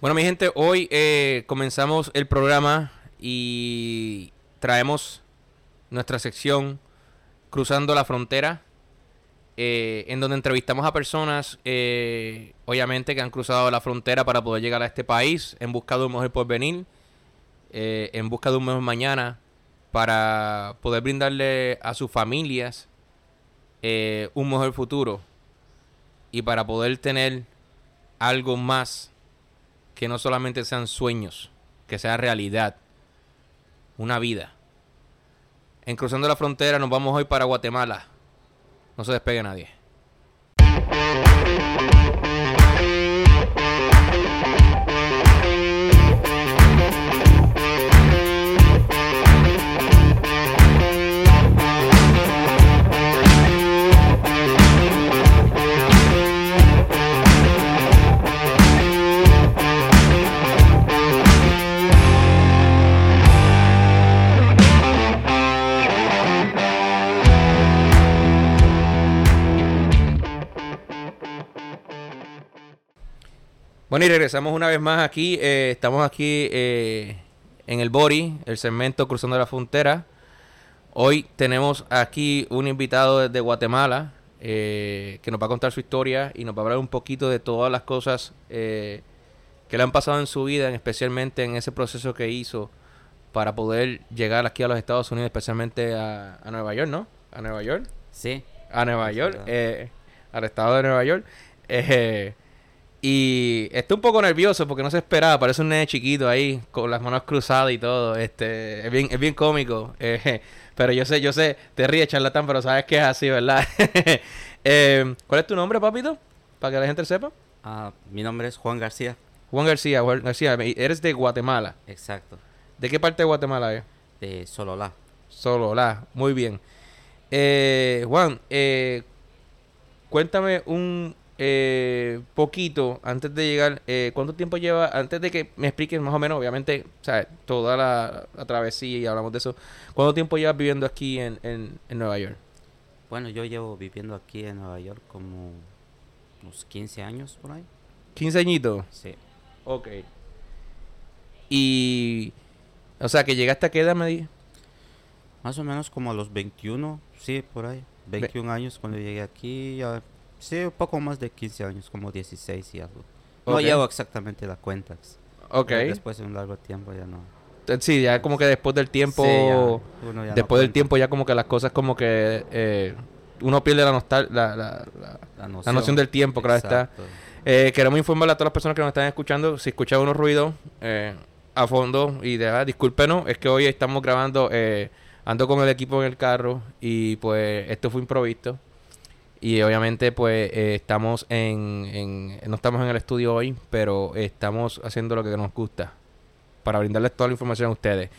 Bueno, mi gente, hoy eh, comenzamos el programa y traemos nuestra sección Cruzando la Frontera, eh, en donde entrevistamos a personas, eh, obviamente, que han cruzado la frontera para poder llegar a este país en busca de un mejor porvenir, en busca de un mejor mañana, para poder brindarle a sus familias un mejor futuro y para poder tener algo más que no solamente sean sueños, que sea realidad, una vida. En Cruzando la Frontera nos vamos hoy para Guatemala. No se despegue nadie. Bueno, y regresamos una vez más aquí. Eh, estamos aquí eh, en el Bori, el segmento Cruzando la Frontera. Hoy tenemos aquí un invitado desde Guatemala eh, que nos va a contar su historia y nos va a hablar un poquito de todas las cosas que le han pasado en su vida, especialmente en ese proceso que hizo para poder llegar aquí a los Estados Unidos, especialmente a, a Nueva York, ¿no? A Nueva York. Sí. A Nueva York, al estado de Nueva York. Eh, y estoy un poco nervioso porque no se esperaba, parece un nene chiquito ahí, con las manos cruzadas y todo. Este, es bien, es bien cómico. Eh, pero yo sé, yo sé, te ríes, charlatán, pero sabes que es así, ¿verdad? Eh, ¿Cuál es tu nombre, papito? Para que la gente sepa. Ah, mi nombre es Juan García. Juan García, Juan García, eres de Guatemala. Exacto. ¿De qué parte de Guatemala es? De Sololá. Sololá, muy bien. Eh, Juan, eh, cuéntame un, eh, poquito antes de llegar, eh, ¿cuánto tiempo lleva, antes de que me expliques más o menos, obviamente, sea, toda la, travesía y hablamos de eso, ¿cuánto tiempo llevas viviendo aquí en, en, Nueva York? Bueno, yo llevo viviendo aquí en Nueva York como unos 15 años por ahí. ¿15 añitos? Sí. Ok. Y, o sea, que llegaste a qué edad, me di? Más o menos como a los 21, sí, por ahí. 21 años cuando llegué aquí, ya Sí, un poco más de 15 años, como 16 y algo. No llevo exactamente la cuenta. Ok. después de un largo tiempo ya no. Eh, sí, ya como que después del tiempo... después del tiempo ya como que las cosas como que... Eh, uno pierde la, la, la, la, noción. del tiempo, claro está. Eh, queremos informarle a todas las personas que nos están escuchando, si escuchan unos ruidos eh, a fondo, y de verdad, discúlpenos, es que hoy estamos grabando, ando con el equipo en el carro, y pues esto fue improvisto. Y obviamente, pues eh, estamos en, No estamos en el estudio hoy, pero estamos haciendo lo que nos gusta para brindarles toda la información a ustedes.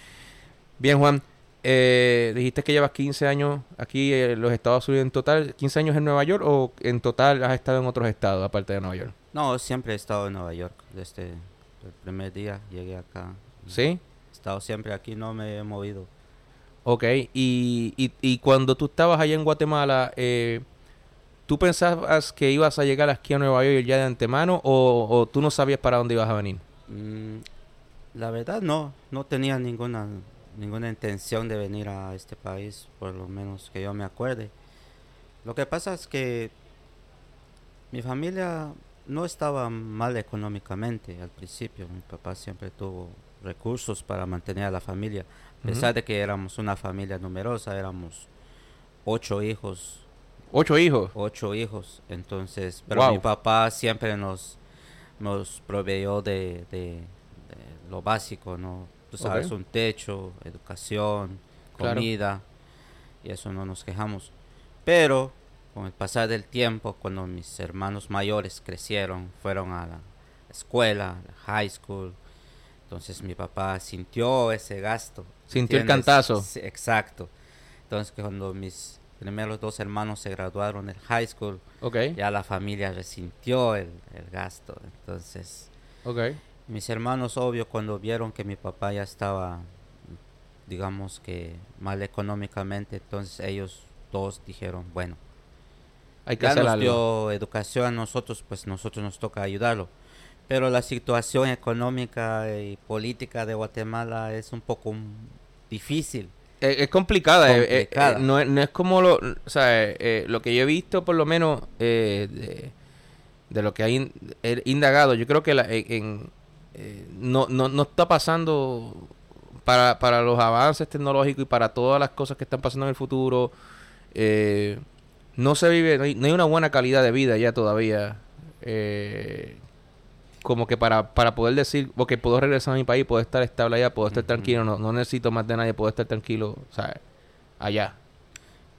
Bien, Juan, eh, dijiste que llevas 15 años aquí en los Estados Unidos en total. ¿15 años en Nueva York o en total has estado en otros estados aparte de Nueva York? No, siempre he estado en Nueva York. Desde el primer día llegué acá. ¿Sí? He estado siempre aquí, no me he movido. Ok, y, y, y cuando tú estabas allá en Guatemala, eh, ¿Tú pensabas que ibas a llegar aquí a Nueva York ya de antemano o, tú no sabías para dónde ibas a venir? Mm, la verdad no, no tenía ninguna, ninguna intención de venir a este país, por lo menos que yo me acuerde. Lo que pasa es que mi familia no estaba mal económicamente al principio. Mi papá siempre tuvo recursos para mantener a la familia, a pesar de que éramos una familia numerosa, éramos ocho hijos ¿Ocho hijos? Ocho hijos. Entonces, pero mi papá siempre nos, nos proveyó de, de, lo básico, ¿no? Tú sabes, un techo, educación, comida, y eso no nos quejamos. Pero con el pasar del tiempo, cuando mis hermanos mayores crecieron, fueron a la escuela, a la high school, entonces mi papá sintió ese gasto. Sintió el cantazo. exacto. Entonces cuando mis primero los dos hermanos se graduaron en high school. Okay. Ya la familia resintió el, gasto. Entonces, okay. mis hermanos, obvio, cuando vieron que mi papá ya estaba, digamos que mal económicamente, entonces ellos dos dijeron, bueno, hay que ya hacer nos dio educación a nosotros, pues nosotros nos toca ayudarlo. Pero la situación económica y política de Guatemala es un poco difícil. Es, complicada, eh, eh, no, es como lo, o sea, lo que yo he visto por lo menos de, lo que hay indagado, yo creo que la, en, no, no, no está pasando para, para los avances tecnológicos y para todas las cosas que están pasando en el futuro, eh, no se vive, no hay, una buena calidad de vida ya todavía. Como que para, para poder decir, ok, puedo regresar a mi país, puedo estar estable allá, puedo estar tranquilo, no, no necesito más de nadie, puedo estar tranquilo, o sea, allá.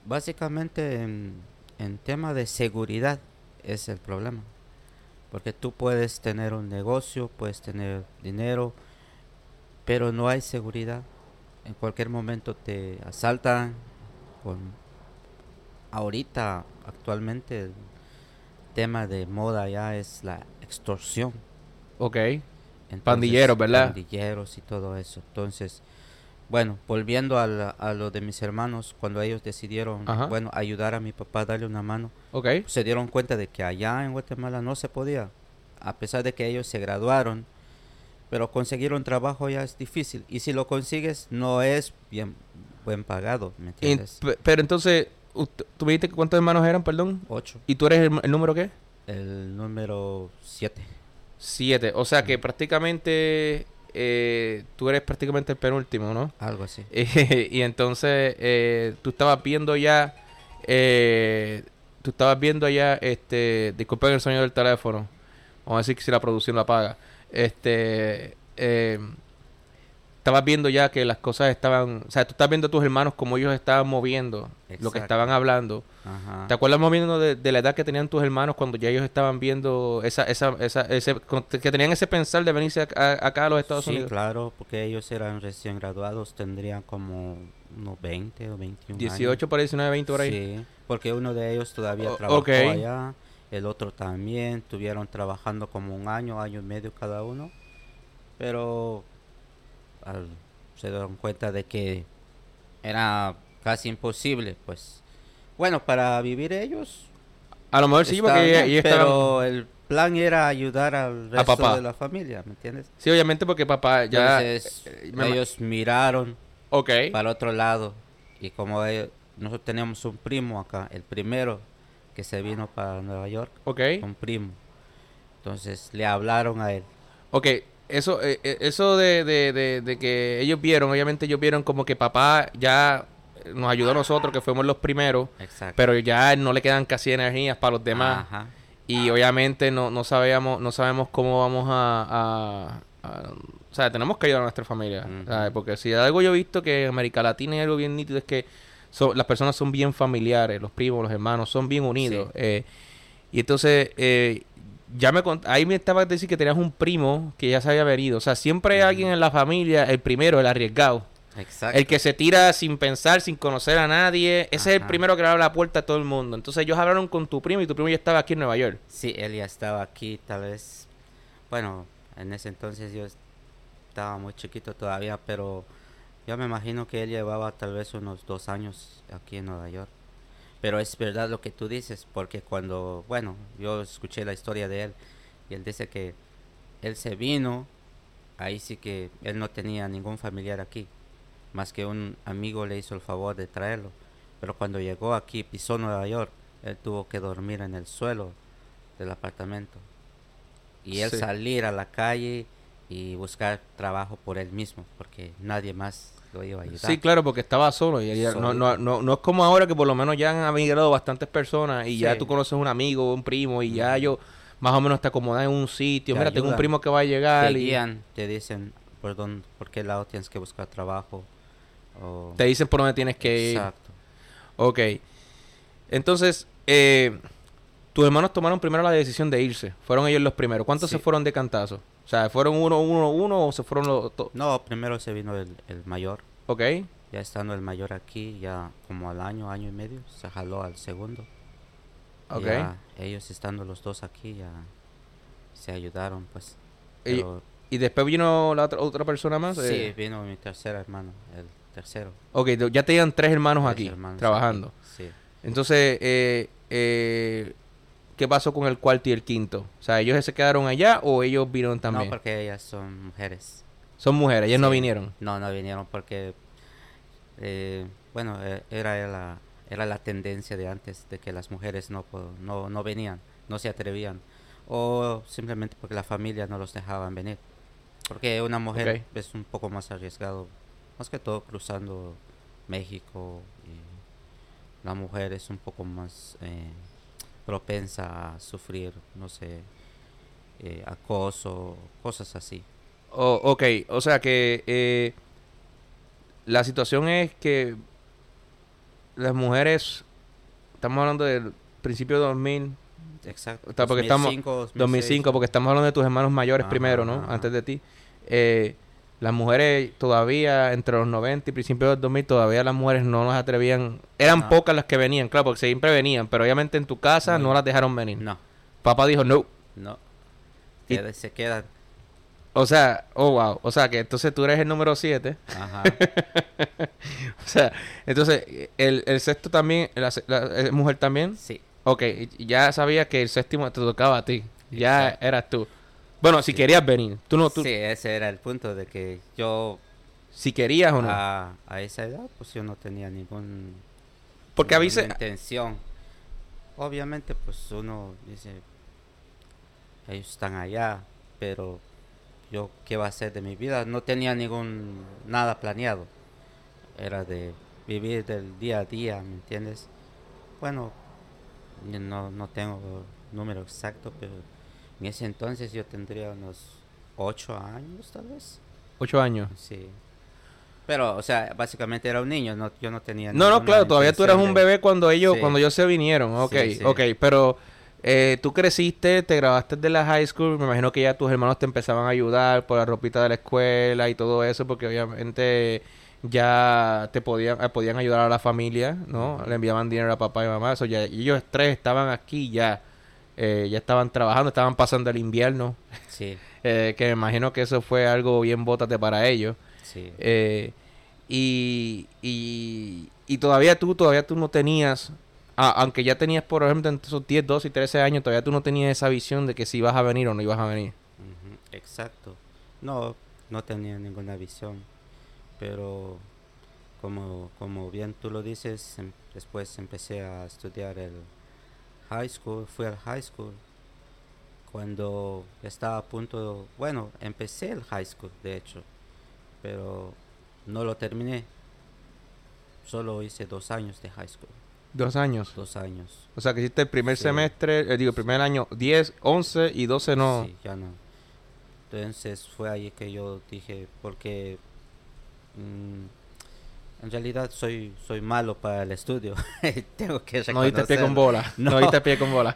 Básicamente en, en tema de seguridad es el problema. Porque tú puedes tener un negocio, puedes tener dinero, pero no hay seguridad. En cualquier momento te asaltan. Con ahorita, actualmente, el tema de moda ya es la extorsión. Ok. pandilleros, ¿verdad? Pandilleros y todo eso. Entonces, bueno, volviendo a, lo de mis hermanos, cuando ellos decidieron, bueno, ayudar a mi papá, darle una mano, okay. se dieron cuenta de que allá en Guatemala no se podía. A pesar de que ellos se graduaron, pero conseguir un trabajo ya es difícil. Y si lo consigues, no es bien buen pagado, ¿me entiendes? pero entonces, ¿tú me dijiste cuántos hermanos eran, perdón? Ocho. ¿Y tú eres el, número qué? El número siete. Siete, o sea que prácticamente eh, tú eres prácticamente el penúltimo, ¿no? Algo así. y entonces eh, tú estabas viendo ya, eh, tú estabas viendo ya, este, disculpen el sonido del teléfono, vamos a decir que si la producción la paga este eh, estabas viendo ya que las cosas estaban, o sea, tú estás viendo a tus hermanos como ellos estaban moviendo, lo que estaban hablando. ¿Te acuerdas moviendo de, la edad que tenían tus hermanos cuando ya ellos estaban viendo esa, esa, esa, ese, que tenían ese pensar de venirse acá a los Estados Unidos? Sí, claro, porque ellos eran recién graduados, tendrían como unos 20 o 21 18 para 19, 20 por ahí. Sí, porque uno de ellos todavía trabajó allá el otro también, estuvieron trabajando como un año, año y medio cada uno, pero se dieron cuenta de que era casi imposible, pues bueno, para vivir ellos. A lo mejor sí, porque Pero el plan era ayudar al resto de la familia, ¿me entiendes? Sí, obviamente porque papá ya... Entonces, eh, ellos miraron para otro lado y como nosotros teníamos un primo acá, el primero que se vino para Nueva York. Ok. Un primo. Entonces le hablaron a él. Ok, eso, eh, eh, eso de, de, de, que ellos vieron, obviamente ellos vieron como que papá ya nos ayudó a nosotros, que fuimos los primeros. Exacto. Pero ya no le quedan casi energías para los demás. Ajá. Y obviamente no, no sabíamos, no sabemos cómo vamos a, o sea, tenemos que ayudar a nuestra familia. Porque si algo yo he visto que en América Latina hay algo bien nítido es que las personas son bien familiares, los primos, los hermanos, son bien unidos. Eh, y entonces, eh, ya me ahí me estaba decir que tenías un primo que ya se había venido. O sea, siempre hay alguien en la familia, el primero, el arriesgado. Exacto. El que se tira sin pensar, sin conocer a nadie. Ese es el primero que le abre la puerta a todo el mundo. Entonces ellos hablaron con tu primo y tu primo ya estaba aquí en Nueva York. Sí, él ya estaba aquí, tal vez. Bueno, en ese entonces yo estaba muy chiquito todavía, pero yo me imagino que él llevaba tal vez unos dos años aquí en Nueva York. Pero es verdad lo que tú dices, porque cuando, bueno, yo escuché la historia de él y él dice que él se vino, ahí sí que él no tenía ningún familiar aquí, más que un amigo le hizo el favor de traerlo. Pero cuando llegó aquí, pisó Nueva York, él tuvo que dormir en el suelo del apartamento. Y él salir a la calle y buscar trabajo por él mismo, porque nadie más Sí, claro, porque estaba solo. Y No, no, no, no, es como ahora que por lo menos ya han migrado bastantes personas y ya tú conoces un amigo, un primo y ya yo más o menos te acomodas en un sitio. Mira, tengo un primo que va a llegar. Te guían, te dicen por, dónde, por qué lado tienes que buscar trabajo. Te dicen por dónde tienes que ir. Exacto. Ok. Entonces, eh, tus hermanos tomaron primero la decisión de irse. Fueron ellos los primeros. ¿Cuántos se fueron de cantazo? O sea, ¿fueron uno, uno, uno o se fueron los No, primero se vino el, mayor. Ok. Ya estando el mayor aquí, ya como al año, año y medio, se jaló al segundo. Ok. ellos estando los dos aquí ya se ayudaron, pues. ¿Y, después vino la otra, otra persona más? Sí, eh. vino mi tercer hermano, el tercero. Ok, ya tenían tres hermanos aquí trabajando. sí. Entonces, eh, eh, ¿qué pasó con el cuarto y el quinto? O sea, ¿ellos se quedaron allá o ellos vinieron también? No, porque ellas son mujeres. Son mujeres, ellas no vinieron. No, no vinieron porque, eh, bueno, e, era la, era la tendencia de antes de que las mujeres no, no, no venían, no se atrevían. O simplemente porque la familia no los dejaban venir. Porque una mujer es un poco más arriesgado, más que todo cruzando México. Y la mujer es un poco más eh, propensa a sufrir, no sé, eh, acoso, cosas así. Oh, ok, o sea que eh, la situación es que las mujeres, estamos hablando del principio de 2000. Exacto. porque 2005, estamos, 2005, porque estamos hablando de tus hermanos mayores primero, ¿no? Antes de ti. Eh, las mujeres todavía, entre los 90 y principios del 2000, todavía las mujeres no las atrevían. Eran pocas las que venían, claro, porque siempre venían, pero obviamente en tu casa no, las dejaron venir. No. Papá dijo no. No. Y, se quedan. O sea, oh wow, o sea que entonces tú eres el número 7. Ajá. o sea, entonces, el, el sexto también, la, mujer también. Sí. Ok, ya sabías que el séptimo te tocaba a ti. Ya eras tú. Bueno, si querías venir. Tú no, tú... Sí, ese era el punto de que yo... Si querías o no. A, a esa edad, pues yo no tenía ningún... Porque avise... intención. Obviamente, pues uno dice, ellos están allá, pero yo qué va a hacer de mi vida. No tenía ningún nada planeado. Era de vivir del día a día, ¿me entiendes? Bueno, no, no tengo número exacto, pero en ese entonces yo tendría unos ocho años, tal vez. ¿Ocho años? Sí. Pero, o sea, básicamente era un niño, no, yo no tenía... No, no, claro, todavía tú eras un bebé cuando ellos, cuando ellos se vinieron, ok, ok, pero eh, tú creciste, te grabaste de la high school, me imagino que ya tus hermanos te empezaban a ayudar por la ropita de la escuela y todo eso, porque obviamente ya te podían, eh, podían ayudar a la familia, ¿no? Le enviaban dinero a papá y mamá, eso ya, ellos tres estaban aquí ya, eh, ya estaban trabajando, estaban pasando el invierno, sí. que me imagino que eso fue algo bien bótate para ellos. Sí. y, y, y todavía tú, todavía tú no tenías Ah, aunque ya tenías, por ejemplo, entre esos 10, 12 y 13 años, todavía tú no tenías esa visión de que si ibas a venir o no ibas a venir. Exacto. No, no tenía ninguna visión. Pero como, como bien tú lo dices, em, después empecé a estudiar el high school, fui al high school. Cuando estaba a punto, bueno, empecé el high school, de hecho, pero no lo terminé. Solo hice dos años de high school. Dos años. Dos años. O sea, que hiciste el primer semestre, eh, digo, el primer año 10, 11 y 12 no. Sí, ya no. Entonces fue ahí que yo dije, porque mm, en realidad soy soy malo para el estudio. Tengo que reconocer. No diste pie con bola. No, diste pie con bola.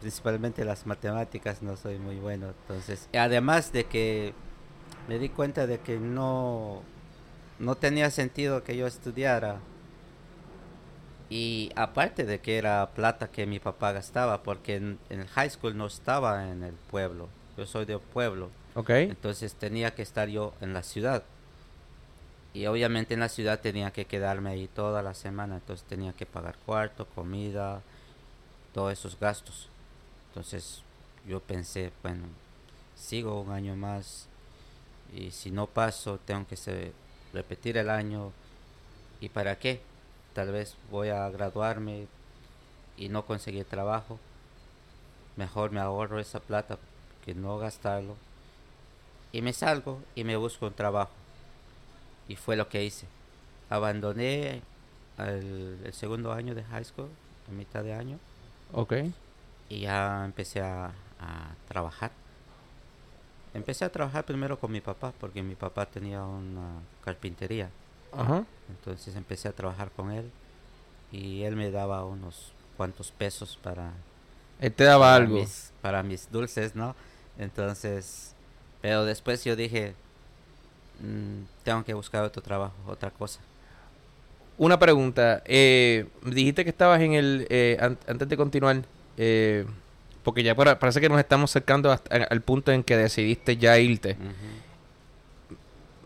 Principalmente las matemáticas no soy muy bueno. Entonces, además de que me di cuenta de que no, no tenía sentido que yo estudiara y aparte de que era plata que mi papá gastaba, porque en, el high school no estaba en el pueblo. Yo soy de pueblo. Ok. Entonces tenía que estar yo en la ciudad. Y obviamente en la ciudad tenía que quedarme ahí toda la semana. Entonces tenía que pagar cuarto, comida, todos esos gastos. Entonces yo pensé, bueno, sigo un año más. Y si no paso, tengo que repetir el año. ¿Y para qué? tal vez voy a graduarme y no conseguir trabajo, mejor me ahorro esa plata que no gastarlo y me salgo y me busco un trabajo. Y fue lo que hice. Abandoné el, segundo año de high school, a mitad de año. Ok. Y ya empecé a, a trabajar. Empecé a trabajar primero con mi papá, porque mi papá tenía una carpintería. Entonces empecé a trabajar con él y él me daba unos cuantos pesos para... Él te daba algo. Mis, para mis dulces, ¿no? Entonces, pero después yo dije, mm, tengo que buscar otro trabajo, otra cosa. Una pregunta, eh, dijiste que estabas en el, eh, antes de continuar, eh, porque ya parece que nos estamos acercando al punto en que decidiste ya irte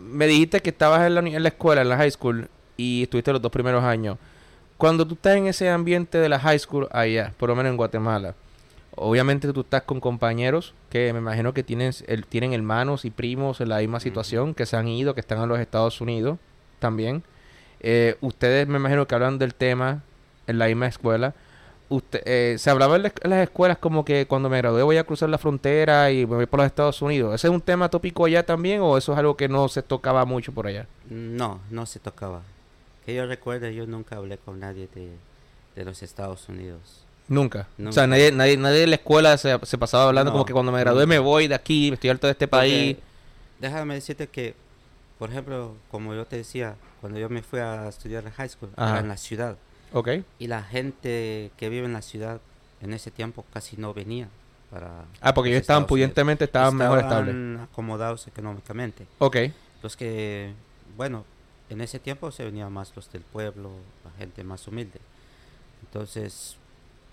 me dijiste que estabas en la, en la escuela, en la high school, y estuviste los dos primeros años. cuando tú estás en ese ambiente de la high school allá, por lo menos en Guatemala, obviamente tú estás con compañeros que me imagino que tienen, el, tienen hermanos y primos en la misma situación, que se han ido, que están en los Estados Unidos también. Eh, ustedes me imagino que hablan del tema en la misma escuela. Usted, eh, se hablaba en, las escuelas como que cuando me gradué voy a cruzar la frontera y me voy por los Estados Unidos. ¿Ese es un tema tópico allá también o eso es algo que no se tocaba mucho por allá? No, no se tocaba. Que yo recuerde, yo nunca hablé con nadie de, los Estados Unidos. ¿Nunca? O sea, nadie, nadie, nadie en la escuela se, pasaba hablando como que cuando me gradué me voy de aquí, estoy harto de este país. Déjame decirte que, por ejemplo, como yo te decía, cuando yo me fui a estudiar en high school, era en la ciudad. Ok. Y la gente que vive en la ciudad en ese tiempo casi no venía para... Ah, porque ellos estaban pudientemente, estaban, mejor estables. acomodados económicamente. Ok. Los que, bueno, en ese tiempo se venían más los del pueblo, la gente más humilde. Entonces,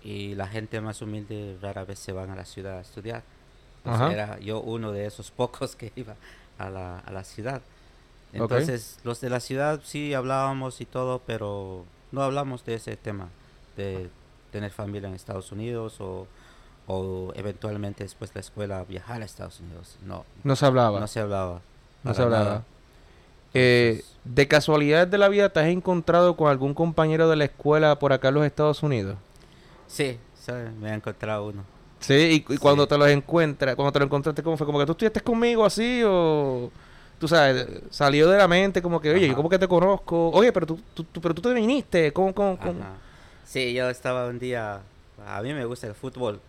y la gente más humilde rara vez se van a la ciudad a estudiar. era yo uno de esos pocos que iba a la, a la ciudad. Entonces, los de la ciudad sí hablábamos y todo, pero no hablamos de ese tema, de tener familia en Estados Unidos o, o eventualmente después de la escuela viajar a Estados Unidos. No. No se hablaba. No se hablaba. No se hablaba. Eh, ¿De casualidad de la vida te has encontrado con algún compañero de la escuela por acá en los Estados Unidos? Sí, me he encontrado uno. Sí, y, cuando te los encuentras, cuando te lo encontraste, ¿cómo fue? ¿Como que tú estuviste conmigo así o...? Tú sabes, salió de la mente como que, oye, yo como que te conozco. Oye, pero tú, tú, pero tú te viniste. ¿Cómo, cómo, cómo? Sí, yo estaba un día... A mí me gusta el fútbol.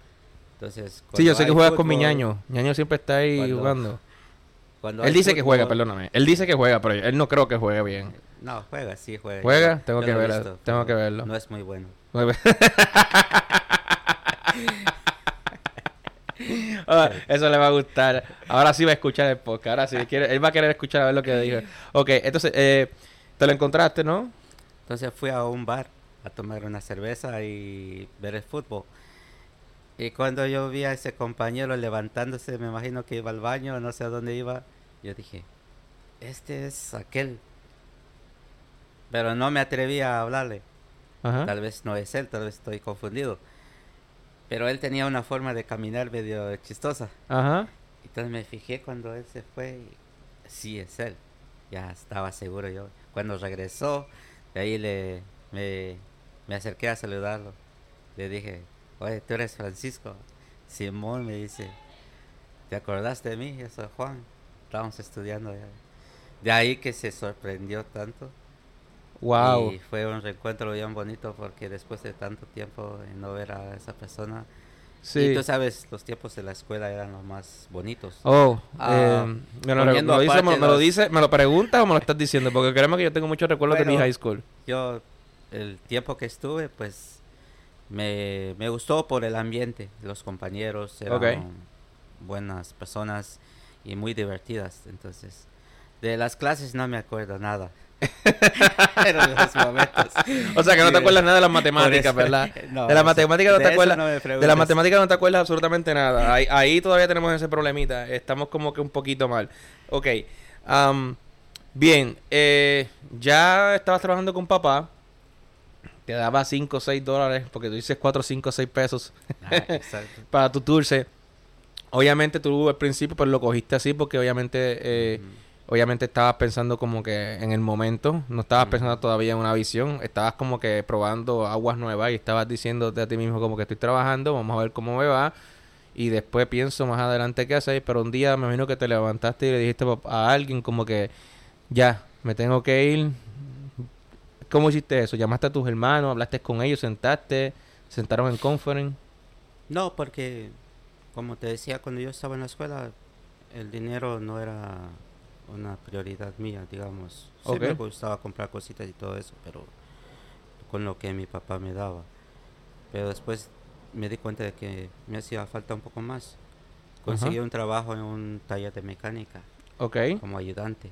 Entonces... Sí, yo sé que juegas con mi ñaño. ñaño siempre está ahí jugando él dice que juega, perdóname. Él dice que juega, pero él no creo que juegue bien. No, juega, sí juega. ¿Juega? Tengo, que, verlo, tengo que verlo. No es muy bueno. Ah, eso le va a gustar. Ahora sí va a escuchar el podcast. Ahora sí, quiere, él va a querer escuchar a ver lo que dijo. Ok, entonces, eh, te lo encontraste, ¿no? Entonces fui a un bar a tomar una cerveza y ver el fútbol. Y cuando yo vi a ese compañero levantándose, me imagino que iba al baño, no sé a dónde iba, yo dije, este es aquel. Pero no me atreví a hablarle. Tal vez no es él, tal vez estoy confundido. Pero él tenía una forma de caminar medio chistosa. Ajá. Entonces me fijé cuando él se fue y sí es él. Ya estaba seguro yo. Cuando regresó, de ahí le, me, me acerqué a saludarlo. Le dije, oye, tú eres Francisco. Simón me dice, ¿te acordaste de mí? Yo soy Juan. Estábamos estudiando. De ahí que se sorprendió tanto. Wow. Y fue un reencuentro bien bonito porque después de tanto tiempo de no ver a esa persona. Sí. Y tú sabes, los tiempos de la escuela eran los más bonitos. Oh, ah, eh, me, lo, dice, me, lo dice, me lo preguntas o me lo estás diciendo, porque créeme que yo tengo muchos recuerdos de mi high school. Yo, el tiempo que estuve, pues me, me gustó por el ambiente, los compañeros eran buenas personas y muy divertidas. Entonces, de las clases no me acuerdo nada. los momentos. O sea que no te acuerdas nada de las matemáticas, ¿verdad? de las matemáticas no te acuerdas. de las matemáticas no te acuerdas absolutamente nada. Ahí, ahí, todavía tenemos ese problemita. Estamos como que un poquito mal. Ok. bien. Eh, ya estabas trabajando con papá te daba 5 o 6 dólares, porque tú dices 4, 5, 6 pesos ah, para tu dulce. Obviamente tú al principio pues lo cogiste así porque obviamente eh, obviamente estabas pensando como que en el momento, no estabas pensando todavía en una visión, estabas como que probando aguas nuevas y estabas diciéndote a ti mismo como que estoy trabajando, vamos a ver cómo me va y después pienso más adelante qué hacer, pero un día me imagino que te levantaste y le dijiste a alguien como que ya, me tengo que ir, ¿Cómo hiciste eso? ¿Llamaste a tus hermanos? ¿Hablaste con ellos? ¿Sentaste? ¿Sentaron en conference? No, porque como te decía, cuando yo estaba en la escuela, el dinero no era una prioridad mía, digamos. Sí me gustaba comprar cositas y todo eso, pero con lo que mi papá me daba. Pero después me di cuenta de que me hacía falta un poco más. Conseguí un trabajo en un taller de mecánica. Como ayudante.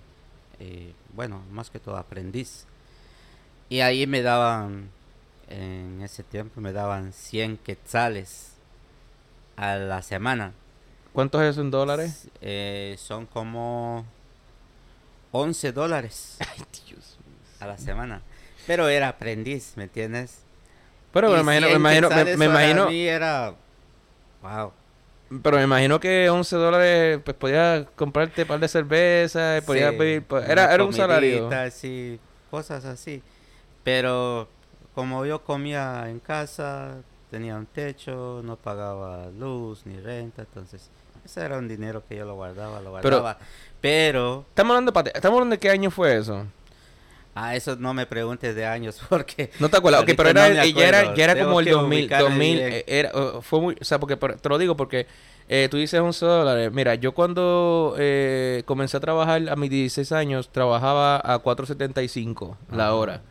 Eh, bueno, más que todo aprendiz. Y ahí me daban, en ese tiempo me daban 100 quetzales a la semana. ¿Cuántos es en dólares? Eh, son como 11 dólares a la semana. Pero era aprendiz, ¿me entiendes? Pero me imagino, me imagino, me, imagino. Mí era, wow. Pero me imagino que 11 dólares, pues podía comprarte un par de cervezas, podía pedir, pues, era, era un salario. Sí, cosas así. Pero como yo comía en casa, tenía un techo, no pagaba luz ni renta, entonces ese era un dinero que yo lo guardaba, lo guardaba. Pero, estamos hablando de estamos hablando de qué año fue eso. Ah, eso no me preguntes de años porque No te acuerdas, okay, pero era, ya era, ya era como el 2000, 2000 eh, era, fue muy, o sea, porque te lo digo porque eh, tú dices 11 dólares. Mira, yo cuando eh, comencé a trabajar a mis 16 años, trabajaba a 4.75 la hora.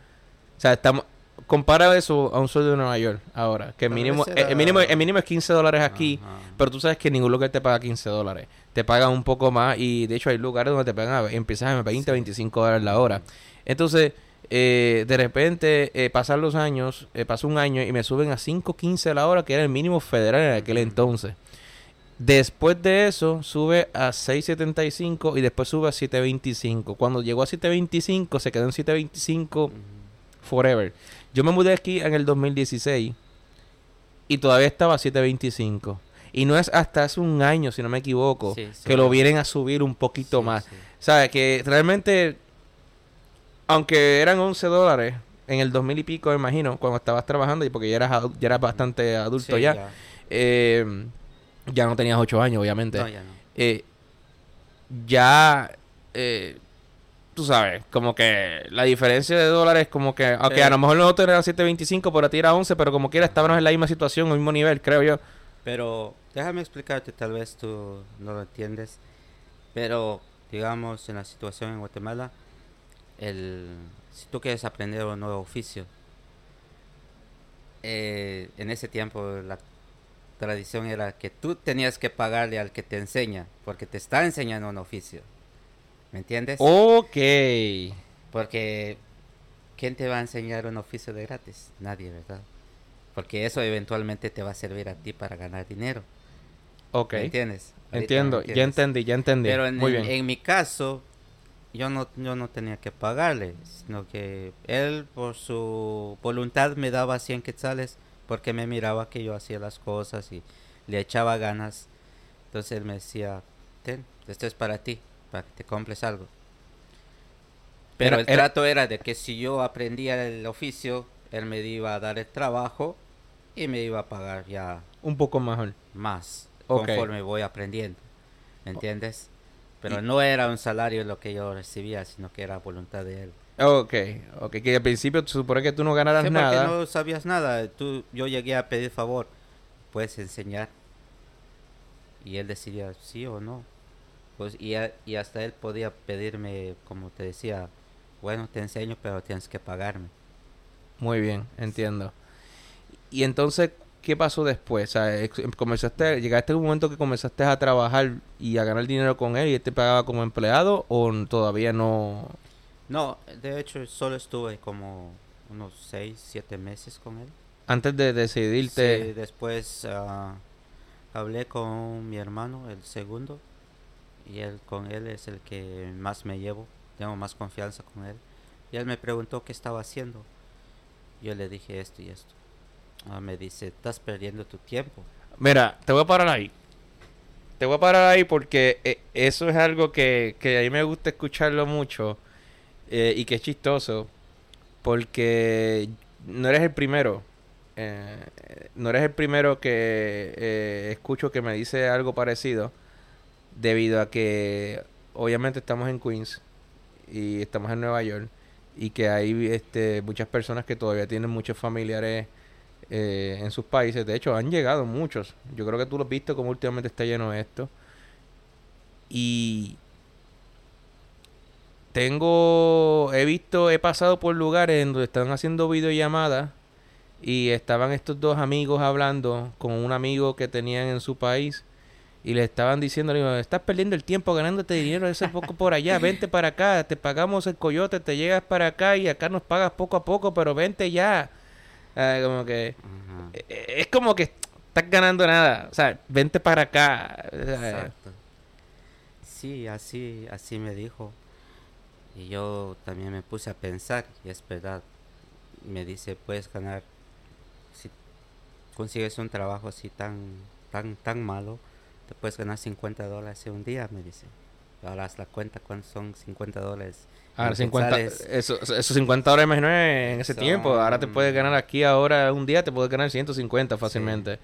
O sea, estamos, compara eso a un sueldo de Nueva York ahora, que el mínimo, el, mínimo, el mínimo es 15 dólares aquí, pero tú sabes que ningún lugar te paga 15 dólares. Te pagan un poco más y de hecho hay lugares donde te pagan, empiezas a 20, 25 dólares la hora. Entonces, eh, de repente, eh, pasan los años, eh, pasó un año y me suben a 5.15 la hora, que era el mínimo federal en aquel entonces. Después de eso, sube a 6.75 y después sube a 7.25. Cuando llegó a 7.25, se quedó en 7.25 forever. Yo me mudé aquí en el 2016 y todavía estaba a 7.25. Y no es hasta hace un año, si no me equivoco, que lo vienen a subir un poquito más. ¿Sabes? Que realmente, aunque eran 11 dólares en el 2000 y pico, me imagino, cuando estabas trabajando, y porque ya eras, ya eras bastante adulto ya, ya. Eh, ya no tenías 8 años, obviamente. ya eh, ya eh, tú sabes, como que la diferencia de dólares, como que, aunque a lo mejor nosotros era 7.25, por a ti era 11, pero como quiera estábamos en la misma situación, el mismo nivel, creo yo. Pero déjame explicarte, tal vez tú no lo entiendes, pero digamos en la situación en Guatemala, el, si tú quieres aprender un nuevo oficio, eh, en ese tiempo la tradición era que tú tenías que pagarle al que te enseña, porque te está enseñando un oficio. ¿Me entiendes? Ok. Porque, ¿quién te va a enseñar un oficio de gratis? Nadie, ¿verdad? Porque eso eventualmente te va a servir a ti para ganar dinero. Ok. ¿Me entiendes? Entiendo, ya entendí, ya entendí. Pero en, en, mi caso, yo no, yo no tenía que pagarle, sino que él por su voluntad me daba 100 quetzales porque me miraba que yo hacía las cosas y le echaba ganas. Entonces él me decía, ten, esto es para ti para que te compres algo. Pero el trato era de que si yo aprendía el oficio, él me iba a dar el trabajo y me iba a pagar ya un poco mejor. Más conforme voy aprendiendo. ¿Me entiendes? Pero no era un salario lo que yo recibía, sino que era voluntad de él. Ok, ok, que al principio se supone que tú no ganaras sí, nada. Porque no sabías nada. Tú, yo llegué a pedir favor, puedes enseñar. Y él decidía sí o no. Pues y, y hasta él podía pedirme, como te decía, bueno, te enseño, pero tienes que pagarme. Muy bien, entiendo. Y entonces, ¿qué pasó después? O sea, comenzaste, llegaste a un momento que comenzaste a trabajar y a ganar dinero con él y él te pagaba como empleado o todavía no? No, de hecho solo estuve como unos 6, 7 meses con él. Antes de decidirte. Sí, después uh, hablé con mi hermano, el segundo, y él con él es el que más me llevo, tengo más confianza con él. Y él me preguntó qué estaba haciendo. Yo le dije esto y esto. Ah, me dice, estás perdiendo tu tiempo. Mira, te voy a parar ahí. Te voy a parar ahí porque eh, eso es algo que, que a mí me gusta escucharlo mucho eh, y que es chistoso. Porque no eres el primero. Eh, no eres el primero que escucho que me dice algo parecido debido a que obviamente estamos en Queens y estamos en Nueva York y que hay este, muchas personas que todavía tienen muchos familiares eh, en sus países. De hecho, han llegado muchos. Yo creo que tú lo has visto como últimamente está lleno esto. Y tengo, he visto, he pasado por lugares en donde están haciendo videollamadas y estaban estos dos amigos hablando con un amigo que tenían en su país y le estaban diciendo, le estás perdiendo el tiempo ganándote dinero ese poco por allá, vente para acá, te pagamos el coyote, te llegas para acá y acá nos pagas poco a poco, pero vente ya. Ah, como que e, e, es como que estás ganando nada, o sea, vente para acá. Exacto. Sí, así así me dijo. Y yo también me puse a pensar, y es verdad, me dice, puedes ganar, si consigues un trabajo así tan, tan, tan malo, te puedes ganar 50 dólares en un día, me dice. Ahora haz la cuenta cuántos son 50 dólares. Ahora 50, eso, esos 50 dólares imagino en ese tiempo. Ahora te puedes ganar aquí ahora un día, te puedes ganar 150 fácilmente.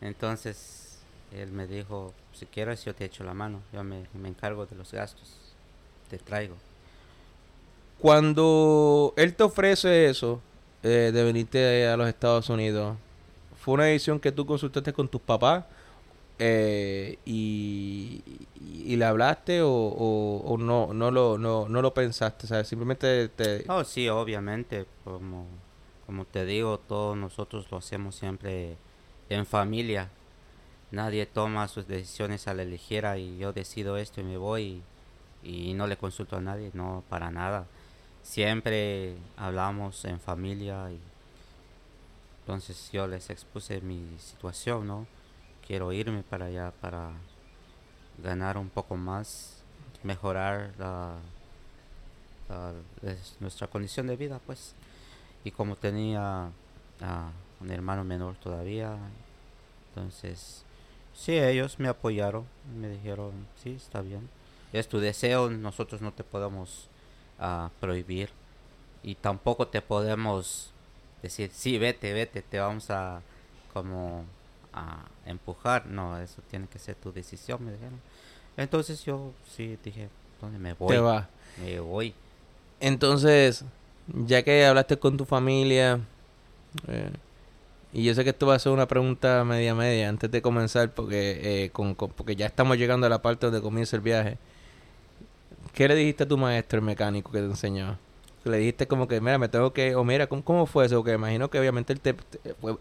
Entonces, él me dijo, si quieres yo te echo la mano, yo me, me encargo de los gastos, te traigo. Cuando él te ofrece eso, eh, de venirte a los Estados Unidos, ¿fue una decisión que tú consultaste con tus papás? Eh, y, le hablaste o, no no lo no, no lo pensaste ¿sabes? simplemente te oh sí obviamente como como te digo todos nosotros lo hacemos siempre en familia. Nadie toma sus decisiones a la ligera y yo decido esto y me voy y, y no le consulto a nadie no para nada. Siempre hablamos en familia y entonces yo les expuse mi situación no quiero irme para allá para ganar un poco más, mejorar la, nuestra condición de vida, pues. Y como tenía un hermano menor todavía, entonces, sí, ellos me apoyaron, me dijeron, sí, está bien. Es tu deseo, nosotros no te podemos uh, prohibir y tampoco te podemos decir, sí, vete, vete, te vamos a como a empujar, no, eso tiene que ser tu decisión, me dijeron. Entonces yo sí dije, ¿dónde me voy? Te va. Me voy. Entonces, ya que hablaste con tu familia, eh, y yo sé que esto va a ser una pregunta media media antes de comenzar, porque, eh, con, porque ya estamos llegando a la parte donde comienza el viaje. ¿Qué le dijiste a tu maestro, el mecánico que te enseñó? Le dijiste como que, mira, me tengo que, o mira, ¿cómo, cómo fue eso? Porque imagino que obviamente él, te,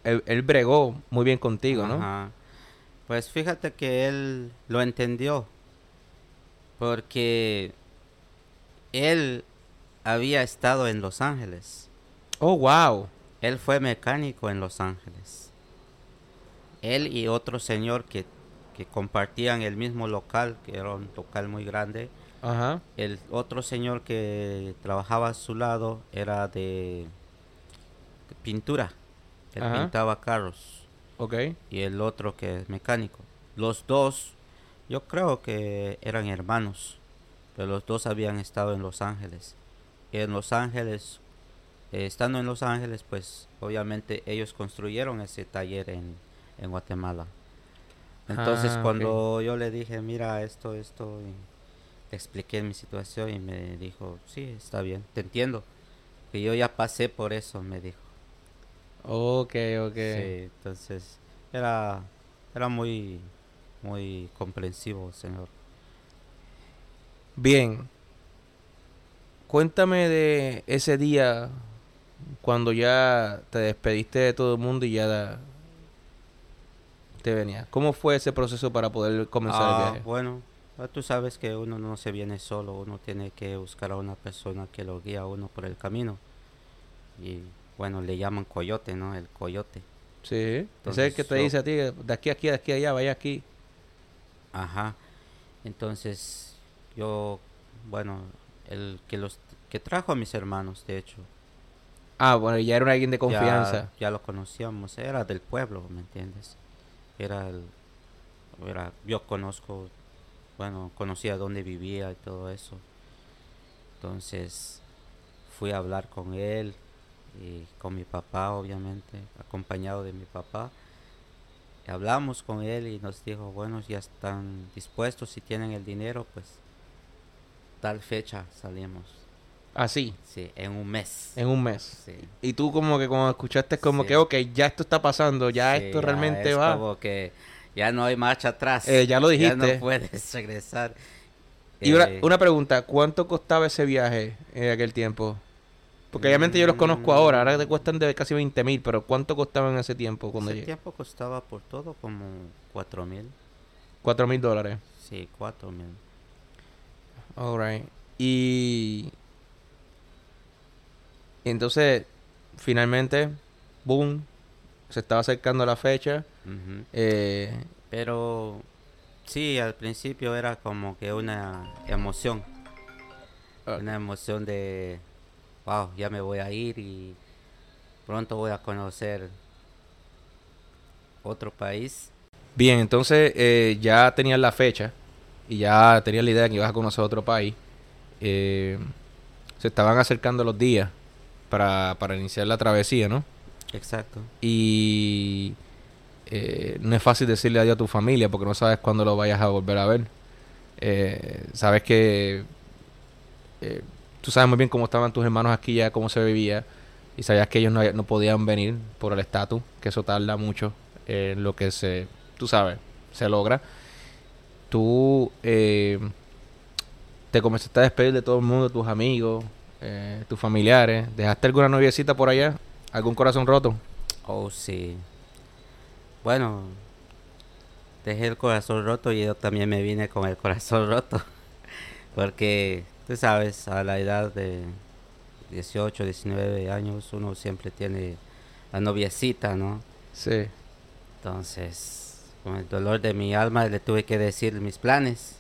él, bregó muy bien contigo, ¿no? Pues fíjate que él lo entendió, porque él había estado en Los Ángeles. Oh, wow. Él fue mecánico en Los Ángeles. Él y otro señor que, que compartían el mismo local, que era un local muy grande, Ajá. El otro señor que trabajaba a su lado era de pintura. Él pintaba carros. Ok. Y el otro que es mecánico. Los dos, yo creo que eran hermanos. Pero los dos habían estado en Los Ángeles. Y en Los Ángeles, eh, estando en Los Ángeles, pues obviamente ellos construyeron ese taller en, en Guatemala. Entonces ah, cuando yo le dije, mira esto, esto, expliqué mi situación y me dijo, sí, está bien, te entiendo. Que yo ya pasé por eso, me dijo. Ok, ok. Sí, entonces era, era muy, muy comprensivo, señor. Bien. Cuéntame de ese día cuando ya te despediste de todo el mundo y ya te venía. ¿Cómo fue ese proceso para poder comenzar el ah, viaje? Bueno, tú sabes que uno no se viene solo, uno tiene que buscar a una persona que lo guía a uno por el camino. Y bueno, le llaman coyote, ¿no? El coyote. Sí, ese es el que te dice a ti, de aquí a aquí, de aquí a allá, vaya aquí. Ajá. Entonces, yo, bueno, el que los que trajo a mis hermanos, de hecho. Ah, bueno, ya era alguien de confianza. Ya, ya lo conocíamos, era del pueblo, ¿me entiendes? Era el, era, yo conozco bueno, conocía dónde vivía y todo eso. Entonces fui a hablar con él y con mi papá, obviamente, acompañado de mi papá. hablamos con él y nos dijo, bueno, ya están dispuestos, si tienen el dinero, pues tal fecha salimos. Así. Sí, en un mes. En un mes. Sí. Y tú como que cuando escuchaste como que, ok, ya esto está pasando, ya esto realmente va. Como que ya no hay marcha atrás. Eh, ya lo dijiste. Ya no puedes regresar. Y una, eh, pregunta, ¿cuánto costaba ese viaje en aquel tiempo? Porque obviamente yo los conozco ahora, ahora te cuestan de casi 20 mil, pero ¿cuánto costaba en ese tiempo cuando ese tiempo costaba por todo como 4 mil. 4 mil dólares. Sí, 4 mil. Alright. Y... entonces, finalmente, boom, se estaba acercando la fecha. Eh, Pero sí, al principio era como que una emoción. Ah. Una emoción de, wow, ya me voy a ir y pronto voy a conocer otro país. Bien, entonces eh, ya tenías la fecha y ya tenías la idea de que ibas a conocer otro país. Eh, se estaban acercando los días para, para iniciar la travesía, ¿no? Exacto. Y eh, no es fácil decirle adiós a tu familia porque no sabes cuándo lo vayas a volver a ver. Eh, sabes que eh, tú sabes muy bien cómo estaban tus hermanos aquí ya, cómo se vivía. Y sabías que ellos no, no podían venir por el estatus, que eso tarda mucho en lo que se, tú sabes, se logra. Tú te comenzaste a despedir de todo el mundo, tus amigos, tus familiares. ¿Dejaste alguna noviecita por allá? ¿Algún corazón roto? Oh, sí. Bueno, dejé el corazón roto y yo también me vine con el corazón roto. Porque, tú sabes, a la edad de 18, 19 años uno siempre tiene la noviecita, ¿no? Sí. Entonces, con el dolor de mi alma le tuve que decir mis planes.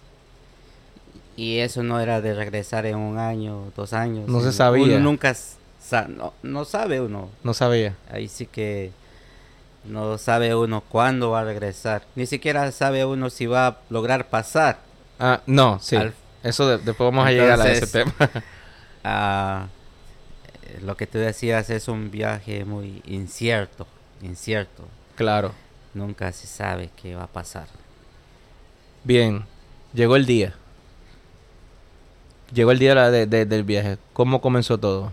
Y eso no era de regresar en un año, dos años. No se sabía. Uno nunca, no, no sabe uno. No sabía. Ahí sí que no sabe uno cuándo va a regresar. Ni siquiera sabe uno si va a lograr pasar. Ah, no, sí. Eso después vamos a llegar a ese tema. Ah, lo que tú decías es un viaje muy incierto, incierto. Claro. Nunca se sabe qué va a pasar. Bien, llegó el día. Llegó el día del viaje. ¿Cómo comenzó todo?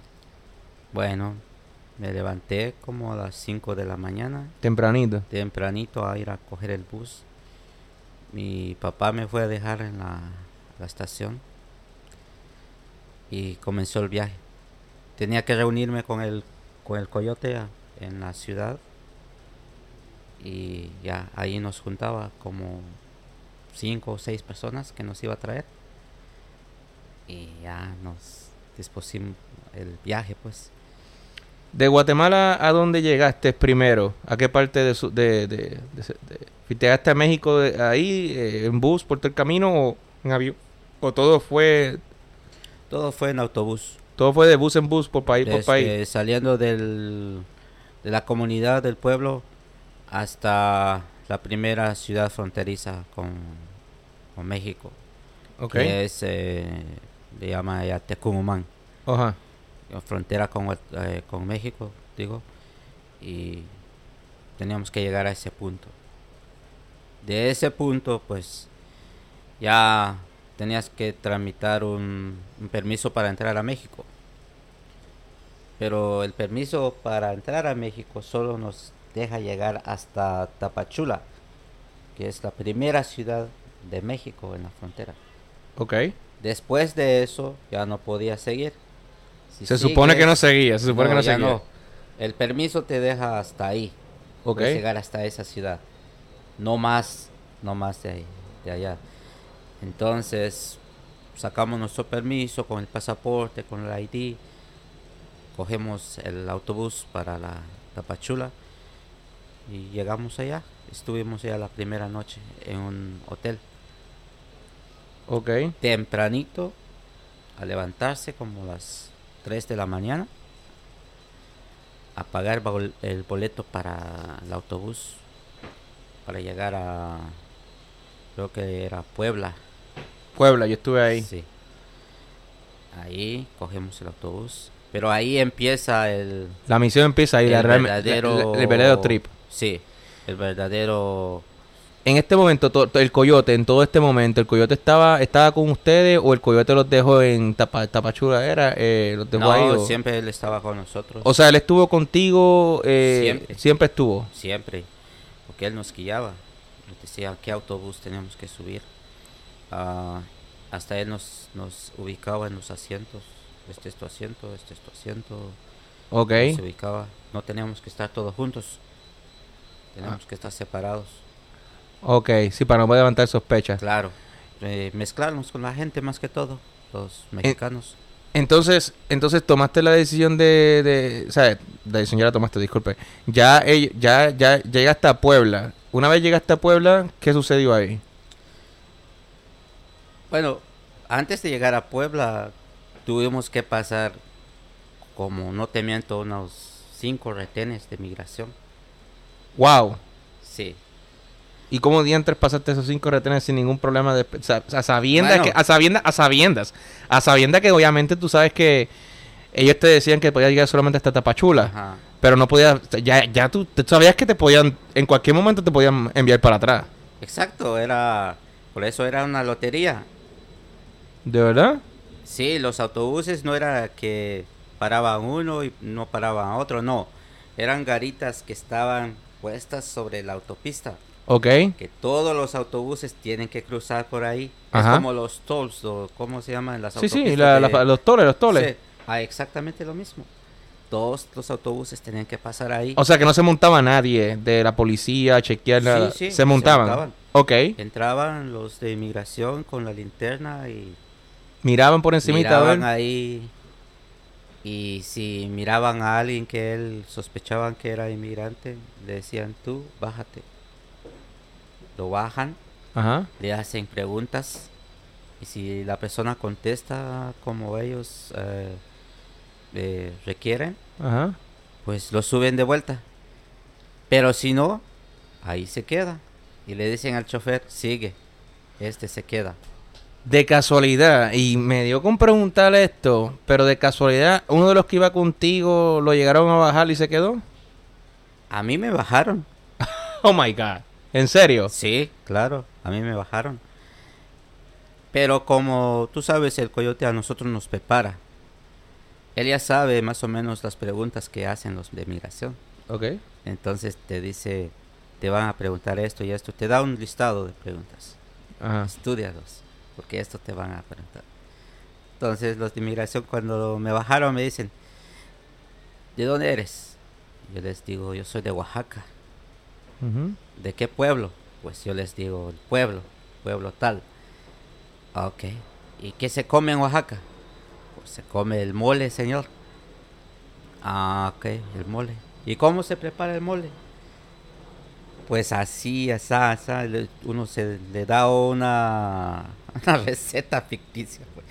Bueno, me levanté como a las 5 de la mañana. Tempranito. Tempranito a ir a coger el bus. Mi papá me fue a dejar en la, estación y comenzó el viaje. Tenía que reunirme con el, con el coyote en la ciudad y ya ahí nos juntaba como cinco o seis personas que nos iba a traer y ya nos dispusimos el viaje pues ¿De Guatemala a dónde llegaste primero? ¿A qué parte de... Su, de, de, ¿Llegaste a México ahí eh, en bus por todo el camino o en avión? ¿O todo fue...? Todo fue en autobús. Todo fue de bus en bus por país por país. Saliendo del, de la comunidad del pueblo hasta la primera ciudad fronteriza con, con México. Okay. Que es, eh, le llama ya Tecumumán. Ajá frontera con, eh, con México, digo, y teníamos que llegar a ese punto. De ese punto, pues, ya tenías que tramitar un, permiso para entrar a México. Pero el permiso para entrar a México solo nos deja llegar hasta Tapachula, que es la primera ciudad de México en la frontera. Ok. Después de eso ya no podía seguir se supone que no seguía, se supone que no seguía. El permiso te deja hasta ahí. Ok. llegar hasta esa ciudad. No más, no más de ahí, de allá. Entonces, sacamos nuestro permiso con el pasaporte, con el ID. Cogemos el autobús para la Tapachula y llegamos allá. Estuvimos ya la primera noche en un hotel. Ok. Tempranito, a levantarse como las 3 de la mañana a pagar el boleto para el autobús para llegar a creo que era Puebla. Puebla yo estuve ahí. Sí. Ahí cogemos el autobús pero ahí empieza el la misión empieza ahí el verdadero el verdadero trip. Sí el verdadero en este momento, el coyote, en todo este momento, ¿el coyote estaba estaba con ustedes o el coyote los dejó en Tapachula? ¿Era? Eh, ¿Los dejó no, siempre él estaba con nosotros. O sea, él estuvo contigo, eh, siempre. siempre estuvo. Siempre, porque él nos guiaba, nos decía qué autobús teníamos que subir. Ah, hasta él nos, nos ubicaba en los asientos. Este es tu asiento, este es tu asiento. Ok. se ubicaba. No teníamos que estar todos juntos. Teníamos que estar separados. Ok, sí, para no levantar sospechas. Claro, eh, mezclarnos con la gente más que todo, los mexicanos. entonces, entonces tomaste la decisión de, de o sea, la decisión ya la tomaste, disculpe. Ya, ya, ya llegaste a Puebla. Una vez llegaste a Puebla, ¿qué sucedió ahí? Bueno, antes de llegar a Puebla, tuvimos que pasar, como no te miento, unos cinco retenes de migración. Wow. Sí. ¿Y cómo diantres pasaste esos cinco retenes sin ningún problema? De, a, sabiendas que, a, sabiendas, a sabiendas, a sabiendas que obviamente tú sabes que ellos te decían que podías llegar solamente hasta Tapachula, pero no podías, ya, ya tú, sabías que te podían, en cualquier momento te podían enviar para atrás. Exacto, era, por eso era una lotería. ¿De verdad? Sí, los autobuses no era que paraban uno y no paraban otro, no, eran garitas que estaban puestas sobre la autopista. Ok. Que todos los autobuses tienen que cruzar por ahí. Es como los tolls, ¿cómo se llaman las? Sí, sí, los toles, los toles. Ah, exactamente lo mismo. Todos los autobuses tenían que pasar ahí. O sea que no se montaba nadie de la policía chequear nada. Sí, sí, se montaban. Se montaban. Ok. Entraban los de inmigración con la linterna y... Miraban por encima Miraban ahí y si miraban a alguien que él sospechaban que era inmigrante, le decían tú, bájate. Lo bajan, le hacen preguntas y si la persona contesta como ellos eh, eh, requieren, pues lo suben de vuelta. Pero si no, ahí se queda. Y le dicen al chofer, sigue, este se queda. De casualidad, y me dio con preguntarle esto, pero de casualidad, ¿uno de los que iba contigo lo llegaron a bajar y se quedó? A mí me bajaron. oh my God. ¿En serio? Sí, claro, a mí me bajaron. Pero como tú sabes, el coyote a nosotros nos prepara. Él ya sabe más o menos las preguntas que hacen los de migración. Ok. Entonces te dice, te van a preguntar esto y esto. Te da un listado de preguntas. Ajá. Estudialos porque esto te van a preguntar. Entonces los de inmigración cuando me bajaron me dicen, ¿de dónde eres? Yo les digo, yo soy de Oaxaca. ¿De qué pueblo? Pues yo les digo, el pueblo, pueblo tal. Ah, ok. ¿Y qué se come en Oaxaca? Pues se come el mole, señor. Ah, ok, el mole. ¿Y cómo se prepara el mole? Pues así, así, así. Uno se le da una una receta ficticia. Pues.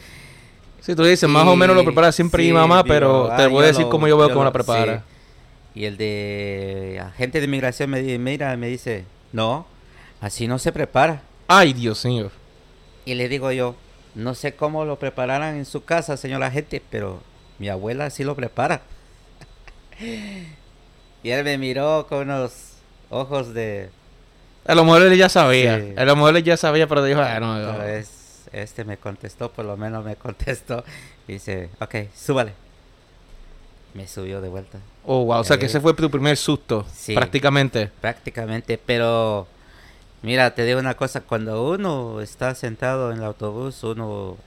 Si tú dices, más o menos lo prepara siempre mi mamá, pero te voy a decir cómo yo veo cómo la prepara. Y el de agente de inmigración me, mira, me dice, no, así no se prepara. Ay, Dios mío. Y le digo yo, no sé cómo lo prepararán en su casa, señor agente, pero mi abuela sí lo prepara. y él me miró con unos ojos de a lo mejor él ya sabía. A lo mejor él ya sabía, pero dijo, ah, no. este me contestó, por lo menos me contestó. Y dice, ok, súbale. Me subió de vuelta. Oh, wow. O sea, que ese fue tu primer susto. Sí, prácticamente. Prácticamente, pero. Mira, te digo una cosa. Cuando uno está sentado en el autobús, uno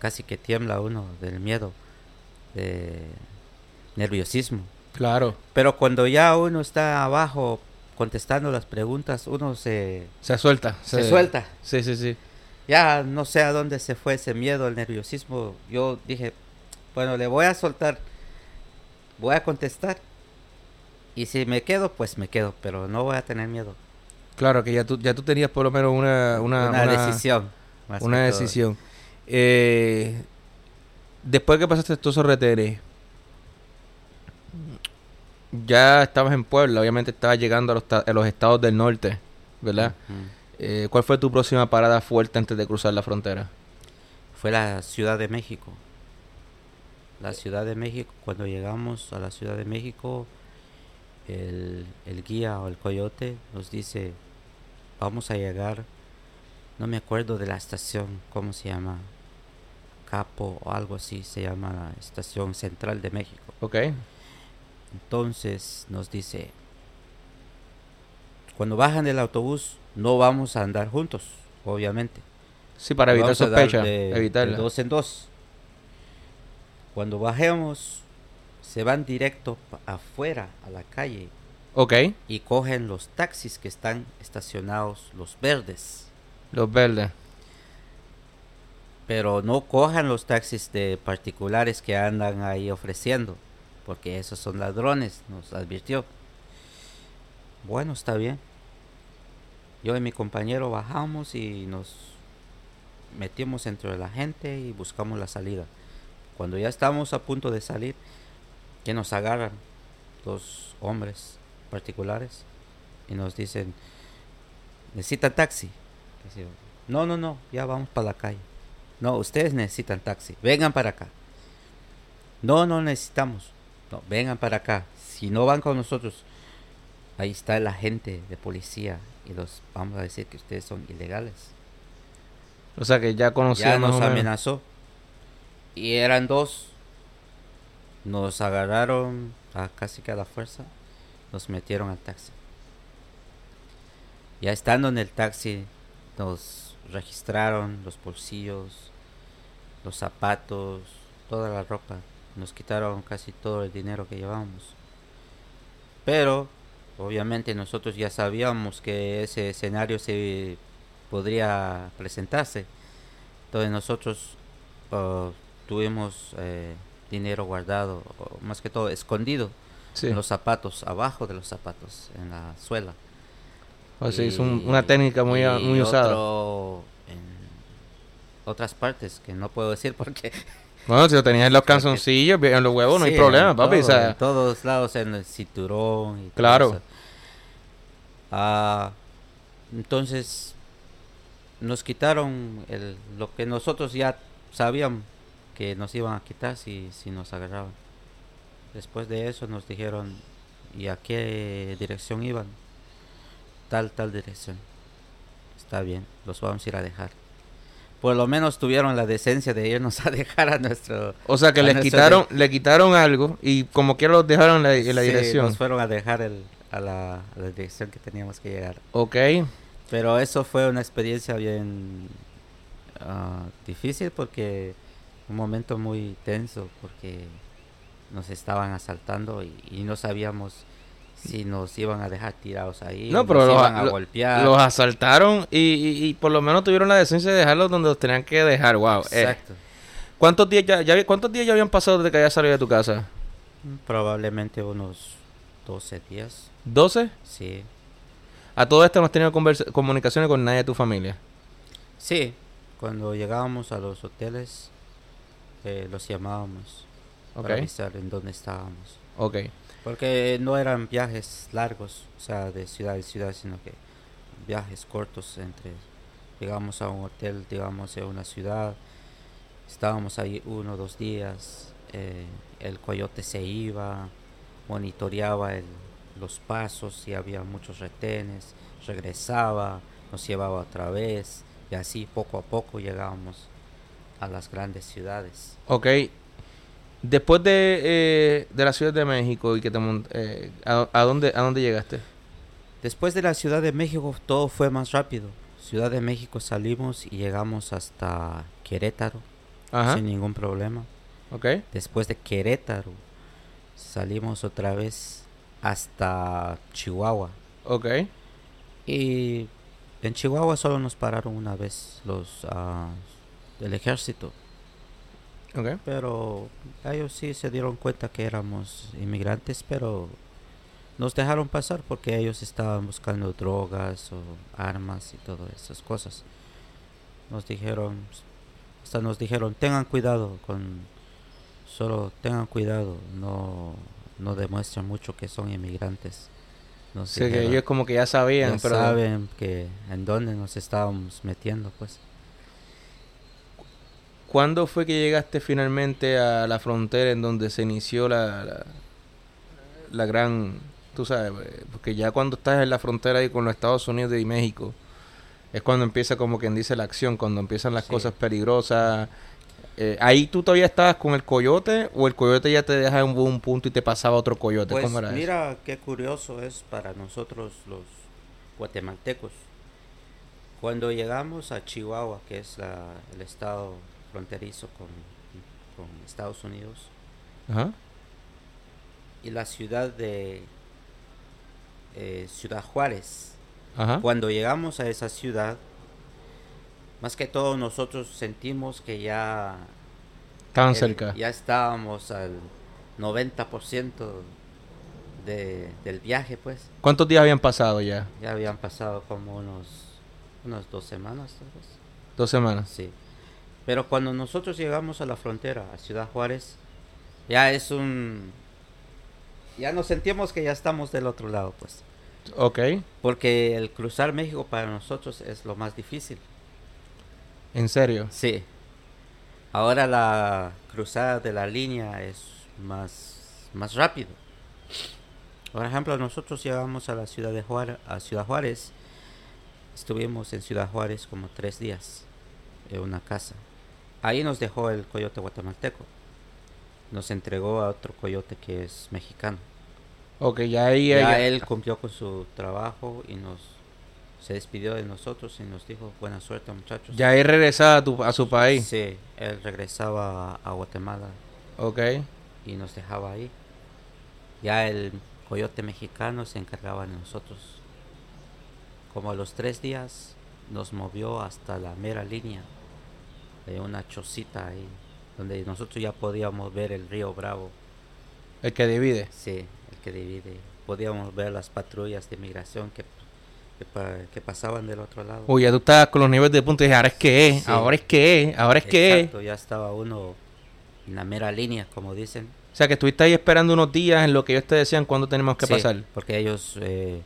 casi que tiembla uno del miedo. De nerviosismo. Claro. Pero cuando ya uno está abajo contestando las preguntas, uno se... Se suelta. Se, suelta. Sí, sí, sí. Ya no sé a dónde se fue ese miedo, el nerviosismo. Yo dije, bueno, le voy a soltar, voy a contestar. Y si me quedo, pues me quedo, pero no voy a tener miedo. Claro, que ya tú, ya tú tenías por lo menos una... Una, una, decisión. Una decisión. Eh, después que pasaste estos RTR, ya estabas en Puebla, obviamente estabas llegando a los, estados del norte, ¿verdad? Eh, ¿Cuál fue tu próxima parada fuerte antes de cruzar la frontera? Fue la Ciudad de México. La Ciudad de México, cuando llegamos a la Ciudad de México, el, el guía o el coyote nos dice, vamos a llegar, no me acuerdo de la estación, ¿cómo se llama? Capo o algo así se llama la estación central de México. Ok. Entonces nos dice, cuando bajan del autobús no vamos a andar juntos, obviamente. Sí, para evitar sospecha, de, dos en dos. Cuando bajemos, se van directo afuera a la calle. Ok. Y cogen los taxis que están estacionados, los verdes. Los verdes. Pero no cojan los taxis de particulares que andan ahí ofreciendo porque esos son ladrones, nos advirtió. Bueno, está bien. Yo y mi compañero bajamos y nos metimos entre la gente y buscamos la salida. Cuando ya estamos a punto de salir, que nos agarran. dos hombres particulares y nos dicen, ¿necesitan taxi? No, no, no, ya vamos para la calle. No, ustedes necesitan taxi, vengan para acá. No, no necesitamos. No, vengan para acá. Si no van con nosotros, ahí está el agente de policía y los vamos a decir que ustedes son ilegales. O sea que ya conocíamos. Ya nos amenazó. Y eran dos. Nos agarraron a casi que a la fuerza. Nos metieron al taxi. Ya estando en el taxi, nos registraron los bolsillos, los zapatos, toda la ropa. Nos quitaron casi todo el dinero que llevábamos. Pero, obviamente nosotros ya sabíamos que ese escenario se podría presentarse. Entonces nosotros uh, tuvimos eh, dinero guardado, más que todo escondido en los zapatos, abajo de los zapatos, en la suela. O sea, es una técnica muy, muy usada. en otras partes que no puedo decir porque... Bueno, si lo tenías en los calzoncillos, en los huevos, no hay problema, papi. en todos lados, en el cinturón. claro. Ah, entonces, nos quitaron el, lo que nosotros ya sabíamos que nos iban a quitar si, si nos agarraban. Después de eso nos dijeron, ¿y a qué dirección iban? Tal, tal dirección. Está bien, los vamos a ir a dejar. Por lo menos tuvieron la decencia de irnos a dejar a nuestro... O sea que les quitaron, le quitaron algo y como quiera los dejaron en la, dirección. nos fueron a dejar el, a, la, a la dirección que teníamos que llegar. Ok. Pero eso fue una experiencia bien ah, difícil porque un momento muy tenso porque nos estaban asaltando y, no sabíamos si nos iban a dejar tirados ahí. No, pero los, iban a golpear. los asaltaron y, por lo menos tuvieron la decencia de dejarlos donde los tenían que dejar. Wow. Eh, Exacto. ¿Cuántos días ya, cuántos días ya habían pasado desde que había salido de tu casa? Probablemente unos 12 días. ¿12? Sí. ¿A todo esto no has tenido comunicaciones con nadie de tu familia? Sí, cuando llegábamos a los hoteles eh, los llamábamos para avisar en dónde estábamos. Ok. Porque no eran viajes largos, o sea, de ciudad a ciudad, sino que viajes cortos entre, llegamos a un hotel, digamos, en una ciudad, estábamos ahí uno o dos días, eh, el coyote se iba, monitoreaba el, los pasos y había muchos retenes, regresaba, nos llevaba otra vez y así poco a poco llegábamos a las grandes ciudades. Ok. Después de, eh, de la Ciudad de México y que te eh, ¿a, dónde, ¿a dónde llegaste? Después de la Ciudad de México todo fue más rápido. Ciudad de México salimos y llegamos hasta Querétaro sin ningún problema. Okay. Después de Querétaro salimos otra vez hasta Chihuahua. Ok. Y en Chihuahua solo nos pararon una vez los uh, del ejército. Okay. Pero ellos sí se dieron cuenta que éramos inmigrantes, pero nos dejaron pasar porque ellos estaban buscando drogas o armas y todas esas cosas. Nos dijeron, hasta nos dijeron, tengan cuidado con, solo tengan cuidado, no no demuestran mucho que son inmigrantes. No sé que ellos como que ya sabían, pero saben que en dónde nos estábamos metiendo, pues. ¿Cuándo fue que llegaste finalmente a la frontera en donde se inició la, la, gran, tú sabes, porque ya cuando estás en la frontera ahí con los Estados Unidos y México, es cuando empieza como quien dice la acción, cuando empiezan las cosas peligrosas, eh, ¿Ahí tú todavía estabas con el coyote o el coyote ya te deja en un punto y te pasaba otro coyote? Pues mira qué curioso es para nosotros los guatemaltecos. Cuando llegamos a Chihuahua, que es el estado fronterizo con, Estados Unidos, y la ciudad de eh, Ciudad Juárez, cuando llegamos a esa ciudad, más que todo nosotros sentimos que ya... Estaban cerca. Ya estábamos al 90% de, del viaje, pues. ¿Cuántos días habían pasado ya? Ya habían pasado como unos, unas dos semanas, Dos semanas. Sí. Pero cuando nosotros llegamos a la frontera, a Ciudad Juárez, ya es un ya nos sentimos que ya estamos del otro lado, pues. Ok. Porque el cruzar México para nosotros es lo más difícil. ¿En serio? Sí. Ahora la cruzada de la línea es más, más rápido. Por ejemplo, nosotros llegamos a la ciudad de Juárez, a Ciudad Juárez. Estuvimos en Ciudad Juárez como tres días en una casa. Ahí nos dejó el coyote guatemalteco. Nos entregó a otro coyote que es mexicano. Ok, ya ahí... Ya él cumplió con su trabajo y nos se despidió de nosotros y nos dijo buena suerte muchachos. Ya él regresaba a, a su país. Sí, él regresaba a, Guatemala. Ok. Y nos dejaba ahí. Ya el coyote mexicano se encargaba de nosotros. Como a los tres días nos movió hasta la mera línea de una chocita ahí, donde nosotros ya podíamos ver el río Bravo. El que divide. Sí, el que divide. Podíamos ver las patrullas de migración que, que, pasaban del otro lado. Uy, ya tú estabas con los niveles de punto y ahora es que es, ahora es que es, ahora es que es. ya estaba uno en la mera línea, como dicen. O sea, que estuviste ahí esperando unos días en lo que ellos te decían cuándo tenemos que pasar. Porque ellos, eh,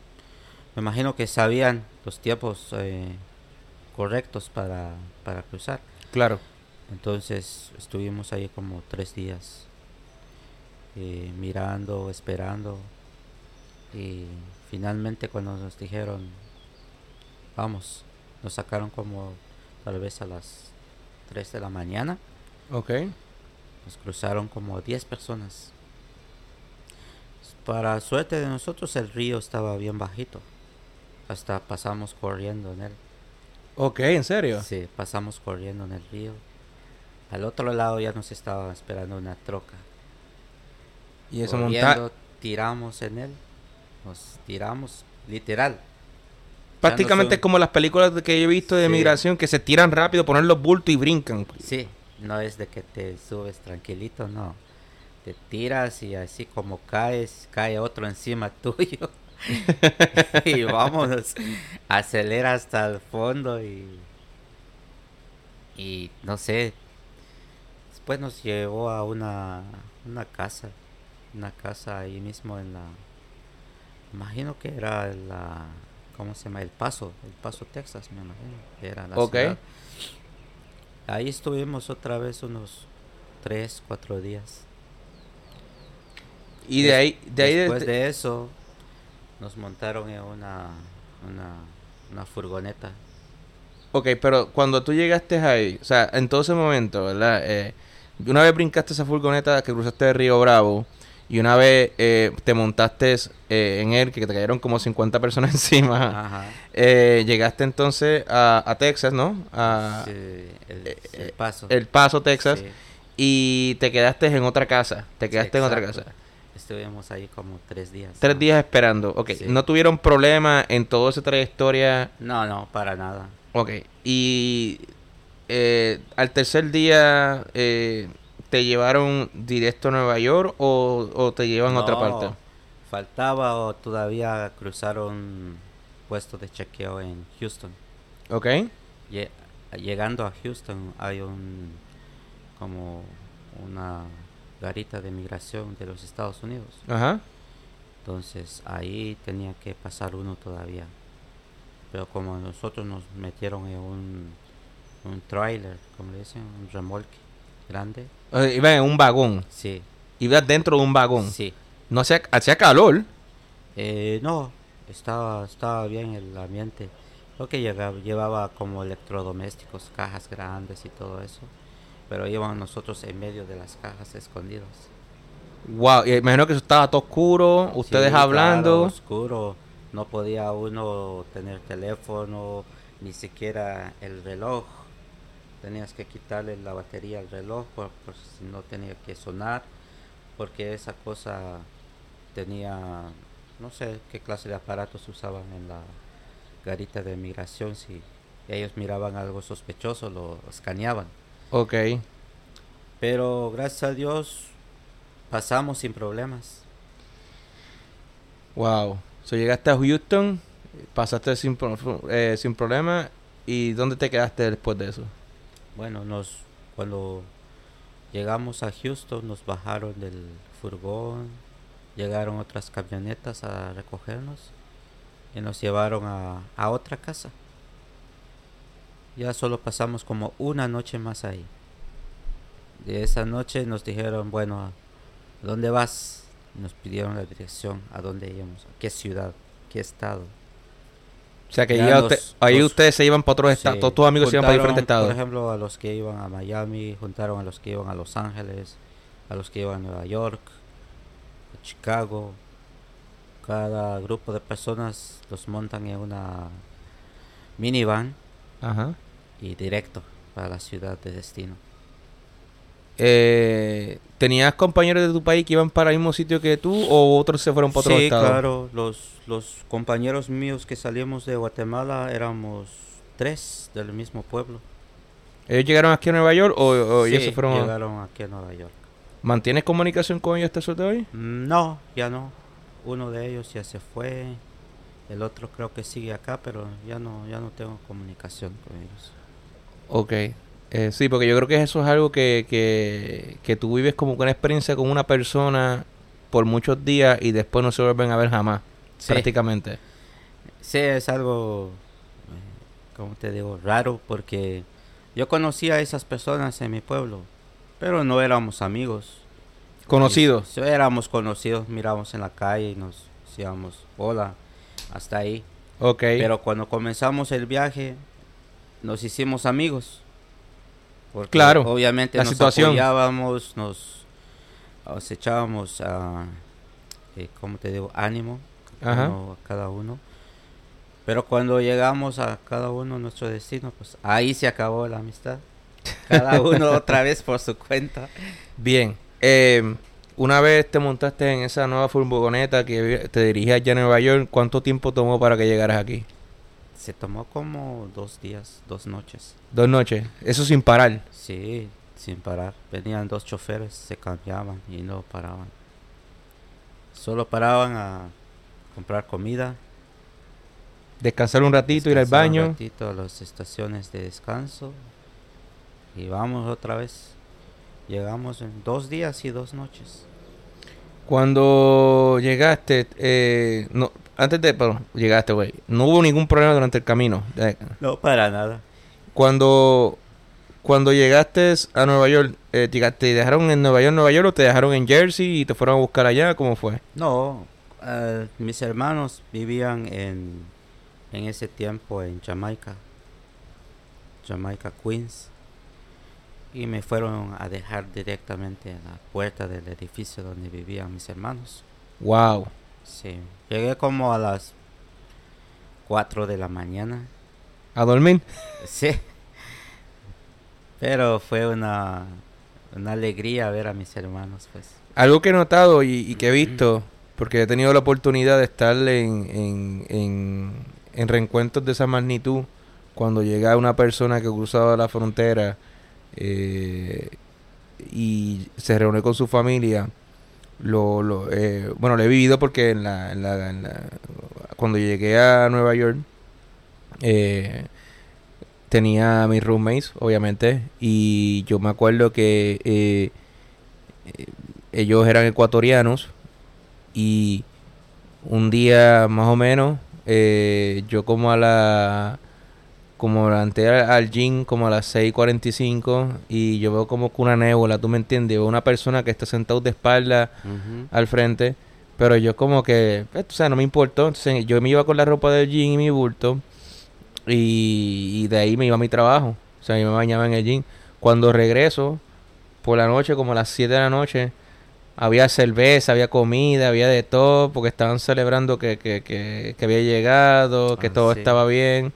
me imagino que sabían los tiempos eh, correctos para, para cruzar. Claro. Entonces estuvimos ahí como tres días eh, mirando, esperando y finalmente cuando nos dijeron vamos, nos sacaron como tal vez a las 3 de la mañana. Ok. Nos cruzaron como 10 personas. Para suerte de nosotros el río estaba bien bajito. Hasta pasamos corriendo en él. Ok, ¿en serio? Sí, pasamos corriendo en el río. Al otro lado ya nos estaba esperando una troca. Y eso monta tiramos en él. Nos tiramos, literal. Prácticamente como las películas que yo he visto de migración que se tiran rápido, ponen los bultos y brincan. Sí, no es de que te subes tranquilito, no. Te tiras y así como caes, cae otro encima tuyo. y vámonos, acelera hasta el fondo y, y no sé. Después nos llevó a una, una casa, una casa ahí mismo en la, imagino que era la, ¿cómo se llama? El Paso, el Paso, Texas, me imagino. Era la ciudad. Ahí estuvimos otra vez unos tres, cuatro días. Y de ahí, de ahí después de, eso, nos montaron en una, una, furgoneta. Ok, pero cuando tú llegaste ahí, o sea, en todo ese momento, ¿verdad? Eh, una vez brincaste esa furgoneta que cruzaste el Río Bravo, y una vez eh, te montaste eh, en él, que te cayeron como 50 personas encima, eh, llegaste entonces a, Texas, ¿no? A, el, Paso. El Paso, Texas. Y te quedaste en otra casa. Te quedaste en otra casa. Estuvimos ahí como tres días. Tres días esperando. Ok. ¿No tuvieron problema en toda esa trayectoria? No, no, para nada. Ok. Y al tercer día... Eh, ¿Te llevaron directo a Nueva York o, te llevan a otra parte? Faltaba o todavía cruzaron puestos de chequeo en Houston. Ok. llegando a Houston hay un como una garita de migración de los Estados Unidos. Ajá. Entonces ahí tenía que pasar uno todavía. Pero como nosotros nos metieron en un, un trailer, como le dicen, un remolque grande, iba en un vagón. Sí. Iba dentro de un vagón. Sí. No hacía, hacía calor. Eh, no, estaba, estaba bien el ambiente. Creo que llevaba, llevaba como electrodomésticos, cajas grandes y todo eso. Pero íbamos nosotros en medio de las cajas escondidos. Wow, y imagino que eso estaba todo oscuro, ustedes hablando. oscuro, no podía uno tener teléfono, ni siquiera el reloj tenías que quitarle la batería al reloj por, si no tenía que sonar porque esa cosa tenía no sé qué clase de aparatos usaban en la garita de migración si ellos miraban algo sospechoso lo escaneaban ok. Pero gracias a Dios pasamos sin problemas. Wow. So llegaste a Houston pasaste sin, eh, sin problema y dónde te quedaste después de eso bueno, nos cuando llegamos a Houston nos bajaron del furgón, llegaron otras camionetas a recogernos y nos llevaron a, a otra casa. Ya solo pasamos como una noche más ahí. De esa noche nos dijeron, bueno, ¿a dónde vas? Nos pidieron la dirección, a dónde íbamos, a qué ciudad, qué estado. O sea que ahí ustedes se iban para otros estados, todos tus amigos se iban para diferentes estados. Por ejemplo, a los que iban a Miami, juntaron a los que iban a Los Ángeles, a los que iban a Nueva York, a Chicago. Cada grupo de personas los montan en una minivan y directo para la ciudad de destino. Eh, ¿Tenías compañeros de tu país que iban para el mismo sitio que tú o otros se fueron para otro estado? Sí, claro. Los, los compañeros míos que salimos de Guatemala éramos tres del mismo pueblo. ¿Ellos llegaron aquí a Nueva York o, ellos se fueron? llegaron aquí a Nueva York. ¿Mantienes comunicación con ellos hasta el de hoy? No, ya no. Uno de ellos ya se fue. El otro creo que sigue acá, pero ya no, ya no tengo comunicación con ellos. Ok. Eh, sí, porque yo creo que eso es algo que, que, que tú vives como una experiencia con una persona por muchos días y después no se vuelven a ver jamás, prácticamente. Sí, es algo, eh, como te digo, raro porque yo conocía a esas personas en mi pueblo, pero no éramos amigos. ¿Conocidos? éramos conocidos, miramos en la calle y nos decíamos hola, hasta ahí. Ok. Pero cuando comenzamos el viaje, nos hicimos amigos claro, obviamente la nos situación. apoyábamos, nos, echábamos, a, eh, ¿cómo te digo? Ánimo a cada uno. Pero cuando llegamos a cada uno nuestro destino, pues ahí se acabó la amistad. Cada uno otra vez por su cuenta. Bien. Em, una vez te montaste en esa nueva furgoneta que te dirigías ya a Nueva York, ¿cuánto tiempo tomó para que llegaras aquí? Se tomó como dos días, dos noches. Dos noches, eso sin parar. Sí, sin parar. Venían dos choferes, se cambiaban y no paraban. Solo paraban a comprar comida. Descansar un ratito, ir al baño. Un ratito a las estaciones de descanso. Y vamos otra vez. Llegamos en dos días y dos noches. Cuando llegaste, eh, no, antes de, perdón, llegaste, güey, no hubo ningún problema durante el camino. No, para nada. Cuando, cuando llegaste a Nueva York, eh, ¿te dejaron en Nueva York, Nueva York o te dejaron en Jersey y te fueron a buscar allá? ¿Cómo fue? No, eh, mis hermanos vivían en, en ese tiempo en Jamaica, Jamaica, Queens y me fueron a dejar directamente a la puerta del edificio donde vivían mis hermanos. Wow. Sí, llegué como a las 4 de la mañana. ¿A dormir? Sí. Pero fue una, una alegría ver a mis hermanos, pues. Algo que he notado y, que he visto, porque he tenido la oportunidad de estar en, en, en, en reencuentros de esa magnitud, cuando llega una persona que ha cruzado la frontera eh, y se reúne con su familia. Lo, eh, bueno, lo he vivido porque en la, en la, cuando llegué a Nueva York eh, tenía mis roommates, obviamente, y yo me acuerdo que eh, ellos eran ecuatorianos y un día más o menos, yo como a la como levanté al gym como a las 6.45 y yo veo como que una nébula, tú me entiendes, veo una persona que está sentado de espalda al frente, pero yo como que, pues, o sea, no me importó, entonces yo me iba con la ropa del gym y mi bulto y, de ahí me iba a mi trabajo, o sea, yo me bañaba en el gym. Cuando regreso, por la noche, como a las 7 de la noche, había cerveza, había comida, había de todo, porque estaban celebrando que, que, que, había llegado, que ah, todo estaba bien.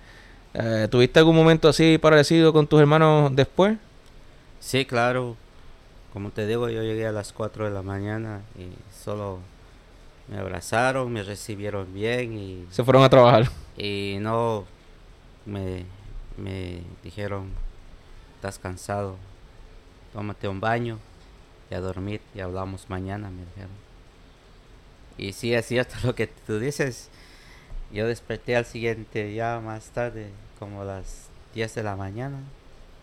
Eh, ¿Tuviste algún momento así parecido con tus hermanos después? Sí, claro. Como te digo, yo llegué a las 4 de la mañana y solo me abrazaron, me recibieron bien y... Se fueron a trabajar. Y no me, me dijeron, estás cansado, tómate un baño y a dormir y hablamos mañana, me dijeron. Y sí, es cierto lo que tú dices. Yo desperté al siguiente ya más tarde como las 10 de la mañana.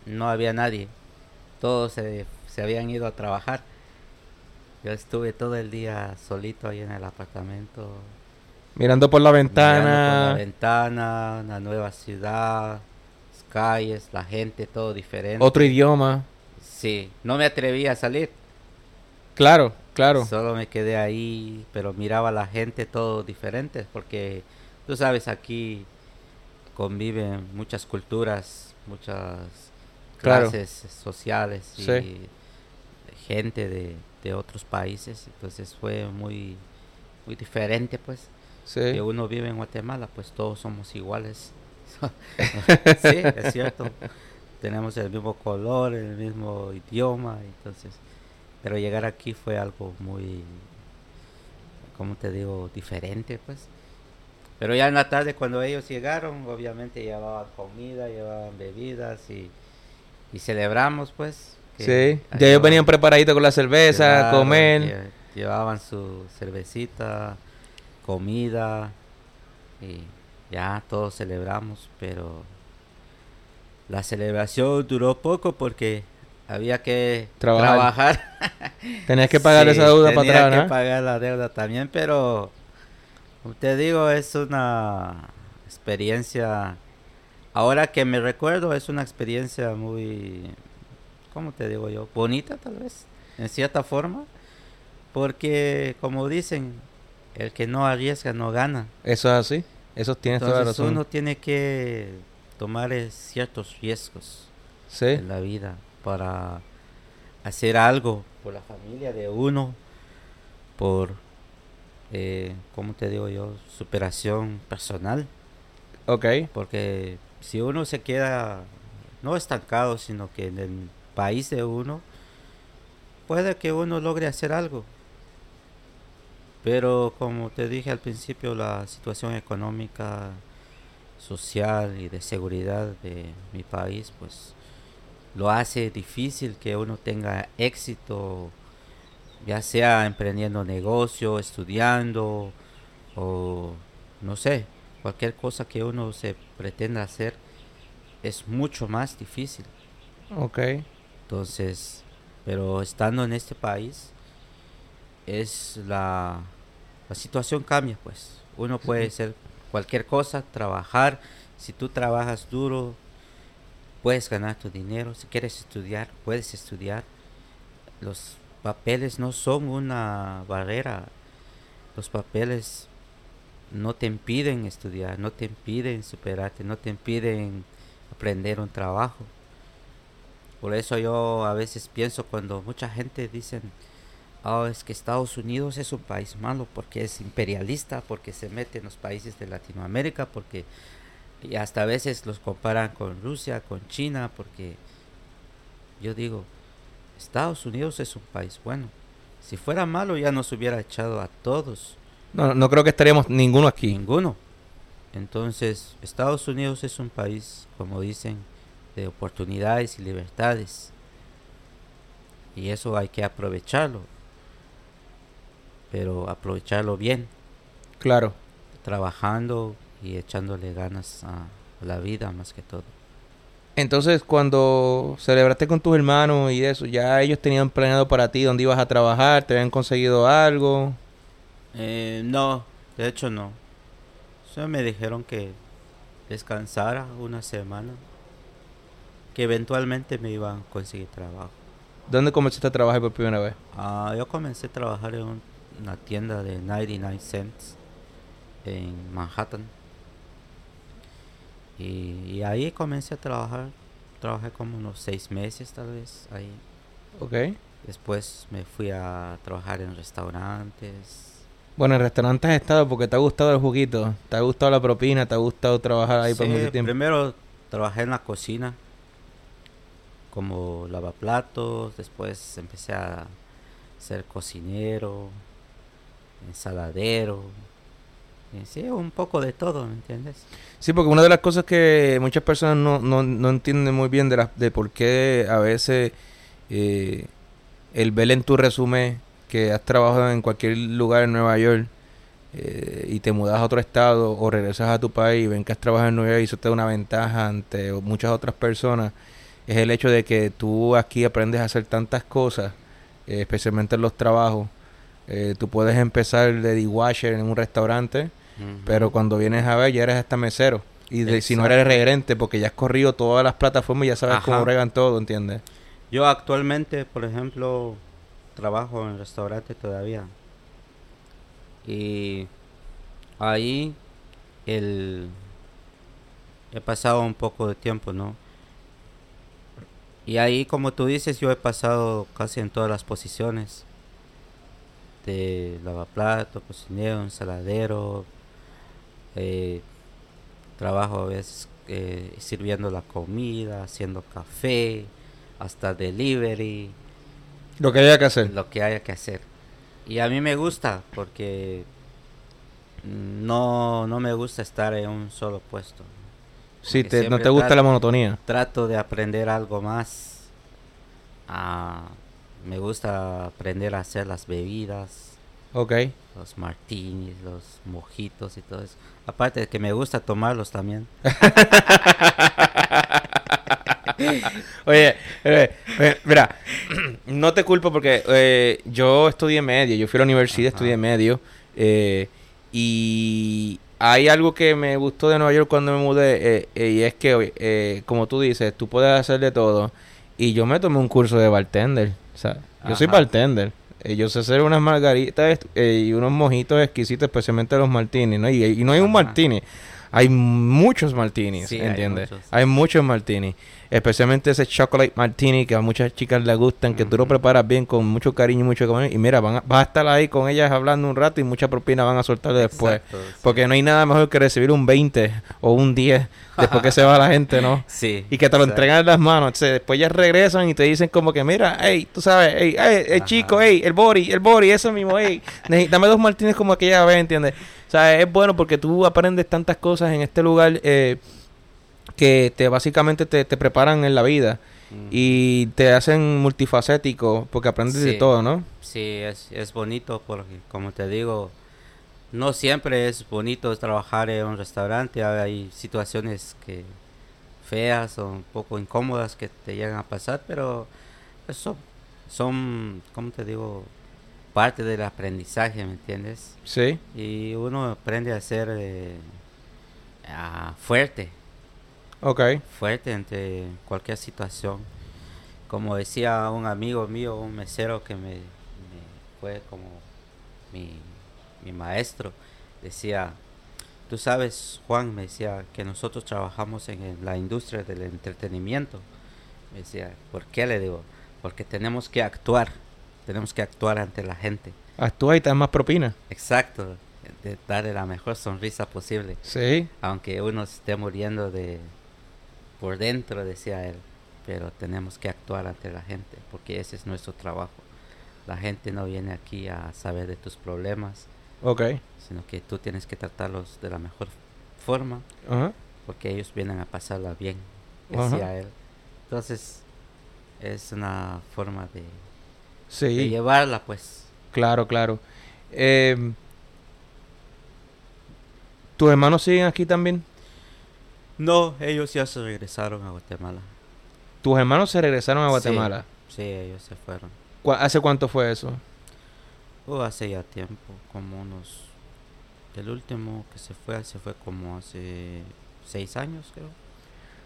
No había nadie. Todos se, se habían ido a trabajar. Yo estuve todo el día solito ahí en el apartamento. Mirando por la ventana. Mirando por la ventana, la nueva ciudad, las calles, la gente, todo diferente. Otro idioma. Sí, no me atreví a salir. Claro, claro. Solo me quedé ahí, pero miraba a la gente todo diferente, porque tú sabes, aquí conviven muchas culturas, muchas clases sociales y gente de, de, otros países, entonces fue muy, muy diferente, pues. Sí. Que uno vive en Guatemala, pues todos somos iguales. sí, es cierto. Tenemos el mismo color, el mismo idioma, entonces pero llegar aquí fue algo muy, como te digo, diferente, pues. Pero ya en la tarde cuando ellos llegaron, obviamente llevaban comida, llevaban bebidas y, celebramos, pues. Sí, ya ellos venían preparaditos con la cerveza, comer. Llevaban su cervecita, comida y ya todos celebramos, pero la celebración duró poco porque había que trabajar. Tenías que pagar esa deuda para atrás, ¿no? que pagar la deuda también, pero te digo, es una experiencia. Ahora que me recuerdo, es una experiencia muy, ¿cómo te digo yo? Bonita, tal vez, en cierta forma, porque como dicen, el que no arriesga no gana. Eso es así, eso tiene toda la razón. Uno tiene que tomar ciertos riesgos en la vida para hacer algo por la familia de uno, por, eh, ¿cómo te digo yo?, superación personal. Ok. Porque si uno se queda, no estancado, sino que en el país de uno, puede que uno logre hacer algo. Pero como te dije al principio, la situación económica, social y de seguridad de mi país, pues lo hace difícil que uno tenga éxito, ya sea emprendiendo negocio, estudiando o no sé, cualquier cosa que uno se pretenda hacer es mucho más difícil. Ok. Entonces, pero estando en este país, es la, la situación cambia, pues. Uno puede hacer cualquier cosa, trabajar. Si tú trabajas duro, puedes ganar tu dinero, si quieres estudiar, puedes estudiar. Los papeles no son una barrera. Los papeles no te impiden estudiar, no te impiden superarte, no te impiden aprender un trabajo. Por eso yo a veces pienso cuando mucha gente dice, oh, es que Estados Unidos es un país malo porque es imperialista, porque se mete en los países de Latinoamérica, porque y hasta a veces los comparan con Rusia, con China, porque yo digo, Estados Unidos es un país bueno. Si fuera malo ya nos hubiera echado a todos. No, no creo que estaríamos ninguno aquí. Ninguno. Entonces, Estados Unidos es un país, como dicen, de oportunidades y libertades. Y eso hay que aprovecharlo. Pero aprovecharlo bien. Claro. Trabajando y echándole ganas a la vida más que todo. Entonces, cuando celebraste con tus hermanos y eso, ¿ya ellos tenían planeado para ti dónde ibas a trabajar? ¿Te habían conseguido algo? Eh, no, de hecho no. Solo me dijeron que descansara una semana, que eventualmente me iban a conseguir trabajo. ¿Dónde comenzaste a trabajar por primera vez? Ah, yo comencé a trabajar en una tienda de 99 cents en Manhattan. Y, ahí comencé a trabajar. Trabajé como unos seis meses tal vez ahí. Ok. Después me fui a trabajar en restaurantes. Bueno, en restaurantes has estado porque te ha gustado el juguito, te ha gustado la propina, te ha gustado trabajar ahí por mucho tiempo. Primero trabajé en la cocina como lavaplatos, después empecé a ser cocinero, ensaladero, Sí, un poco de todo, ¿me entiendes? Sí, porque una de las cosas que muchas personas no, no, no entienden muy bien de, la, de por qué a veces eh, el ver en tu resumen que has trabajado en cualquier lugar en Nueva York eh, y te mudas a otro estado o regresas a tu país y ven que has trabajado en Nueva York y eso te da una ventaja ante muchas otras personas, es el hecho de que tú aquí aprendes a hacer tantas cosas eh, especialmente en los trabajos. Eh, tú puedes empezar de dishwasher en un restaurante, pero cuando vienes a ver ya eres hasta mesero. Y de, si no eres regerente, porque ya has corrido todas las plataformas y ya sabes cómo regan todo, ¿entiendes? Yo actualmente, por ejemplo, trabajo en restaurante todavía. Y ahí el he pasado un poco de tiempo, ¿no? Y ahí, como tú dices, yo he pasado casi en todas las posiciones. De lavaplato, cocinero, ensaladero. Eh, trabajo a veces eh, sirviendo la comida, haciendo café, hasta delivery. Lo que haya que hacer. Lo que haya que hacer. Y a mí me gusta porque no, no me gusta estar en un solo puesto. Sí, no te gusta la monotonía. Trato de aprender algo más. Ah, me gusta aprender a hacer las bebidas. Ok. Los martinis, los mojitos y todo eso. Aparte de que me gusta tomarlos también. Oye, eh, eh, mira, no te culpo porque eh, yo estudié medio, yo fui a la universidad, estudié medio, y hay algo que me gustó de Nueva York cuando me mudé, y es que, como tú dices, tú puedes hacer de todo, y yo me tomé un curso de bartender, o sea, yo soy bartender. Yo sé hacer unas margaritas y unos mojitos exquisitos, especialmente los martinis, ¿no? Y, no hay un martini, hay muchos martinis, ¿entiendes? Hay, muchos martinis. Especialmente ese chocolate martini que a muchas chicas les gustan, que tú lo preparas bien con mucho cariño y mucho cariño. Y mira, van a, vas a estar ahí con ellas hablando un rato y mucha propina van a soltar después. Porque no hay nada mejor que recibir un 20 o un 10 después que se va la gente, ¿no? Sí. Y que te lo entregan en las manos. después ya regresan y te dicen como que, mira, hey, tú sabes, hey, el chico, hey, el body, el body, eso mismo, hey, dame dos martines como aquella vez, ¿entiendes? O sea, es bueno porque tú aprendes tantas cosas en este lugar. Eh, que te básicamente te, preparan en la vida y te hacen multifacético porque aprendes de todo, ¿no? Sí, es, es bonito porque, como te digo, no siempre es bonito trabajar en un restaurante. Hay situaciones que feas o un poco incómodas que te llegan a pasar, pero eso son, como te digo, parte del aprendizaje, ¿me entiendes? Sí. Y uno aprende a ser eh, fuerte Okay. Fuerte ante cualquier situación. Como decía un amigo mío, un mesero que me, fue como mi, mi maestro, decía, tú sabes, Juan, me decía que nosotros trabajamos en la industria del entretenimiento. Me decía, ¿por qué le digo? Porque tenemos que actuar, tenemos que actuar ante la gente. Actúa y te da más propina. Exacto, de darle la mejor sonrisa posible. Sí. Aunque uno esté muriendo de, por dentro, decía él, pero tenemos que actuar ante la gente, porque ese es nuestro trabajo. La gente no viene aquí a saber de tus problemas, okay. sino que tú tienes que tratarlos de la mejor forma, porque ellos vienen a pasarla bien, decía él. Entonces, es una forma de, sí. llevarla, pues. Claro, claro. Eh, ¿Tus hermanos siguen aquí también? No, ellos ya se regresaron a Guatemala. ¿Tus hermanos se regresaron a Guatemala? Sí, ellos se fueron. ¿Hace cuánto fue eso? Hace ya tiempo, como unos... El último que se fue, se fue como hace seis años, creo.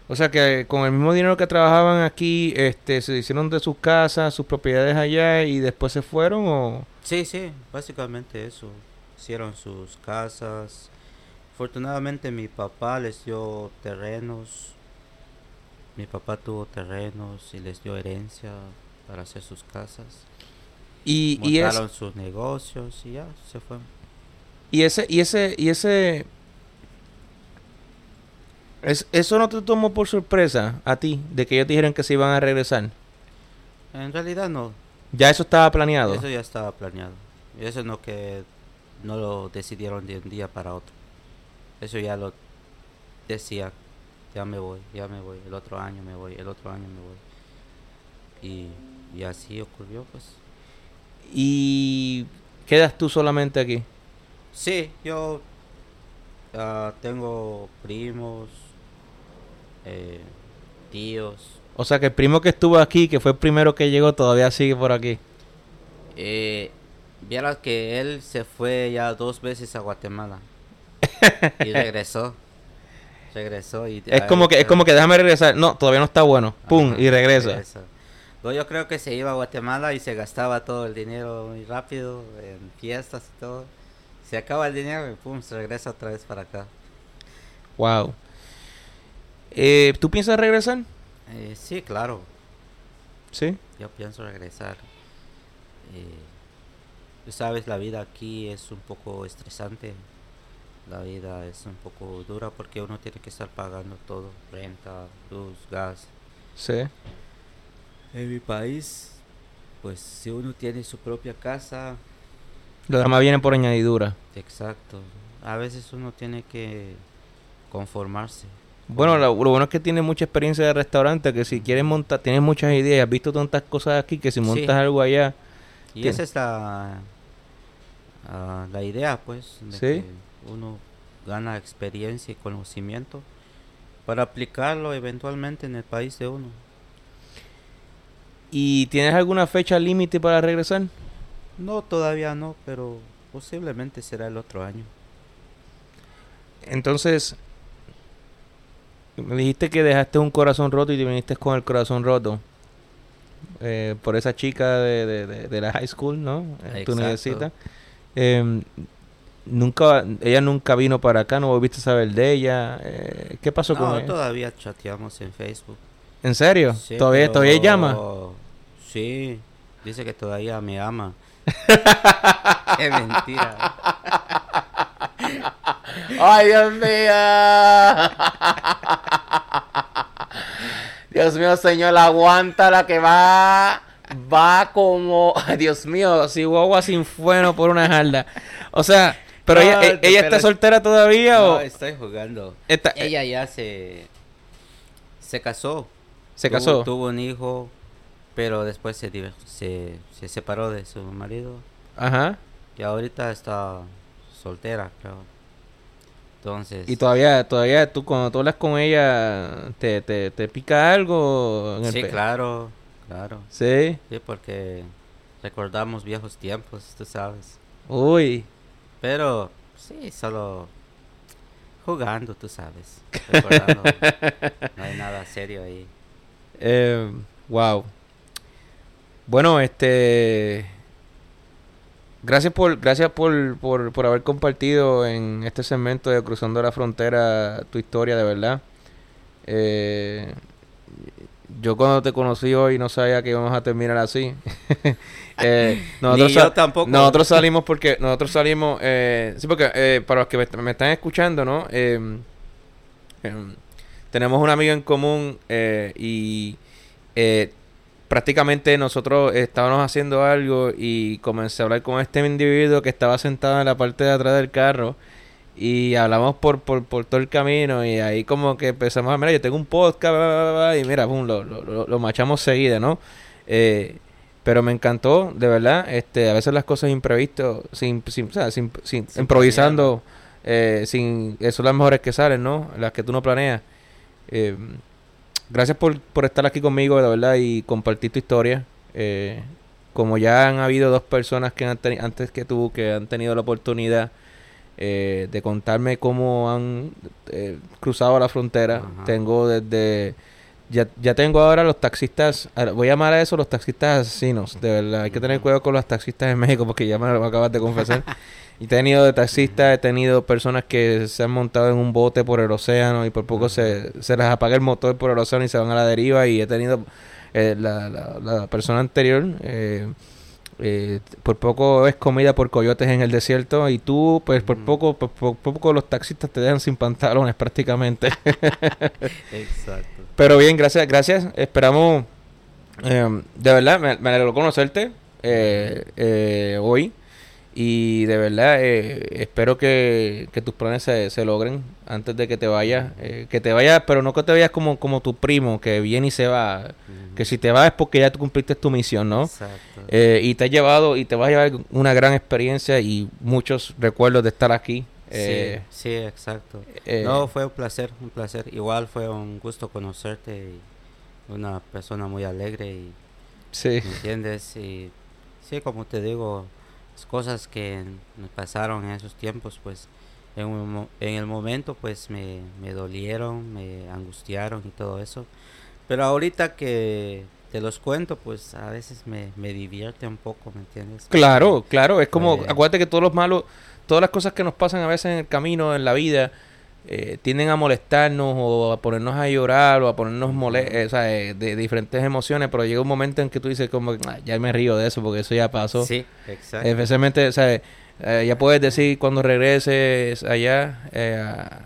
O sea que con el mismo dinero que trabajaban aquí, este, se hicieron de sus casas, sus propiedades allá y después se fueron o... Sí, sí, básicamente eso. Hicieron sus casas, Afortunadamente mi papá les dio terrenos. Mi papá tuvo terrenos y les dio herencia para hacer sus casas. Y, Montaron sus negocios y ya se fue. Y ese, y ese, y ese, es, eso no te tomó por sorpresa a ti de que ellos dijeran que se iban a regresar. En realidad no. Ya eso estaba planeado. Eso ya estaba planeado. Y eso no que no lo decidieron de un día para otro. Eso ya lo decía, ya me voy, ya me voy, el otro año me voy, el otro año me voy. Y, así ocurrió, pues. ¿Y quedas tú solamente aquí? Sí, yo ah, tengo primos, eh, tíos. O sea que el primo que estuvo aquí, que fue el primero que llegó, todavía sigue por aquí. Eh, Vieras que él se fue ya dos veces a Guatemala y regresó. Regresó y es como que es como que déjame regresar. No, todavía no está bueno. Pum y regresa. Yo creo que se iba a Guatemala y se gastaba todo el dinero muy rápido en fiestas y todo. Se acaba el dinero y pum, se regresa otra vez para acá. Wow. Eh, ¿Tú piensas regresar? Eh, sí, claro. ¿Sí? Yo pienso regresar. Eh, sabes, la vida aquí es un poco estresante. La vida es un poco dura porque uno tiene que estar pagando todo, renta, luz, gas. Sí. En mi país, pues si uno tiene su propia casa... Lo demás viene por añadidura. Exacto. A veces uno tiene que conformarse. Bueno, lo, bueno es que tienes mucha experiencia de restaurante, que si quieres montar, tienes muchas ideas, has visto tantas cosas aquí, que si montas algo allá... Y esa es la, la idea, pues, de que uno gana experiencia y conocimiento para aplicarlo eventualmente en el país de uno. ¿Y tienes alguna fecha límite para regresar? No, todavía no, pero posiblemente será el otro año. Entonces, me dijiste que dejaste un corazón roto y te viniste con el corazón roto. Eh, por esa chica de, de, la high school, ¿no? En tu universidad. Eh, nunca, ella nunca vino para acá, no volviste a saber de ella. Eh, ¿Qué pasó con ella? todavía chateamos en Facebook. ¿En serio? ¿Todavía, ¿Todavía llama? Sí, dice que todavía me ama. es mentira. Ay, Dios mío. Dios mío, señor, aguanta la que va va como, Dios mío, si agua sin fuego por una jarda. O sea, pero ella, e, ella está soltera todavía no, o estoy jugando. ella ya se se casó. Se casó. Tuvo un hijo, pero después se, se, se separó de su marido. Ajá. Y ahorita está soltera, creo. Entonces. Y todavía, todavía tú cuando tú hablas con ella, ¿te, te, te pica algo? sí, claro. Claro. Sí. Sí, porque recordamos viejos tiempos, tú sabes. Uy. Pero, sí, solo jugando, tú sabes. Recordando. no hay nada serio ahí. Eh, wow. Bueno, este. Gracias por, gracias por, por, por haber compartido en este segmento de Cruzando la Frontera tu historia, de verdad. Eh, yo cuando te conocí hoy no sabía que íbamos a terminar así. eh, nosotros yo tampoco. Nosotros salimos porque nosotros salimos, eh, sí, porque eh, para los que me, están escuchando, ¿no? Em, em, tenemos un amigo en común eh, y prácticamente nosotros estábamos haciendo algo y comencé a hablar con este individuo que estaba sentado en la parte de atrás del carro y hablamos por, por, por todo el camino y ahí como que empezamos a, mira, yo tengo un podcast, y mira, lo, lo, lo, machamos seguida, ¿no? Eh, pero me encantó, de verdad, este, a veces las cosas imprevistas, sin, sin, o sea, sin, sin, improvisando, eh, sin, son las mejores que salen, ¿no? Las que tú no planeas. Eh, gracias por, por estar aquí conmigo, de verdad, y compartir tu historia. Eh, como ya han habido dos personas que han antes que tú que han tenido la oportunidad eh, de contarme cómo han eh, cruzado la frontera. Tengo desde... Ya, ya tengo ahora los taxistas, voy a llamar a eso los taxistas asesinos, de verdad. Hay que tener cuidado con los taxistas en México porque ya me lo acabas de confesar. y he tenido de taxistas, he tenido personas que se han montado en un bote por el océano y por poco se, se les apaga el motor por el océano y se van a la deriva. Y he tenido eh, la, la, la, persona anterior, eh, eh, por poco es comida por coyotes en el desierto y tú, pues por poco, por, poco los taxistas te dejan sin pantalones prácticamente. Exacto. Pero bien, gracias, gracias. Esperamos, eh, de verdad, me, me alegro conocerte hoy. Y de verdad, eh, espero que, tus planes se, se, logren antes de que te vayas. Eh, que te vayas, pero no que te vayas como, como tu primo, que viene y se va. Que si te vas es porque ya tú cumpliste tu misión, ¿no? Exacto. Eh, y te has llevado y te vas a llevar una gran experiencia y muchos recuerdos de estar aquí. sí, sí, exacto. no, fue un placer, un placer. Igual fue un gusto conocerte y una persona muy alegre y... Sí. ¿Me entiendes? Y Sí, como te digo, las cosas que me pasaron en esos tiempos, pues en, en el momento pues me, me dolieron, me angustiaron y todo eso. Pero ahorita que te los cuento, pues a veces me, me divierte un poco, ¿me entiendes? Claro, claro, es como, eh, acuérdate que todos los malos, todas las cosas que nos pasan a veces en el camino, en la vida, eh, tienden a molestarnos o a ponernos a llorar o a ponernos eh, o sea, eh, de, diferentes emociones, pero llega un momento en que tú dices como, ah, ya me río de eso porque eso ya pasó. Sí, exacto. Especialmente, o sea, ya puedes decir cuando regreses allá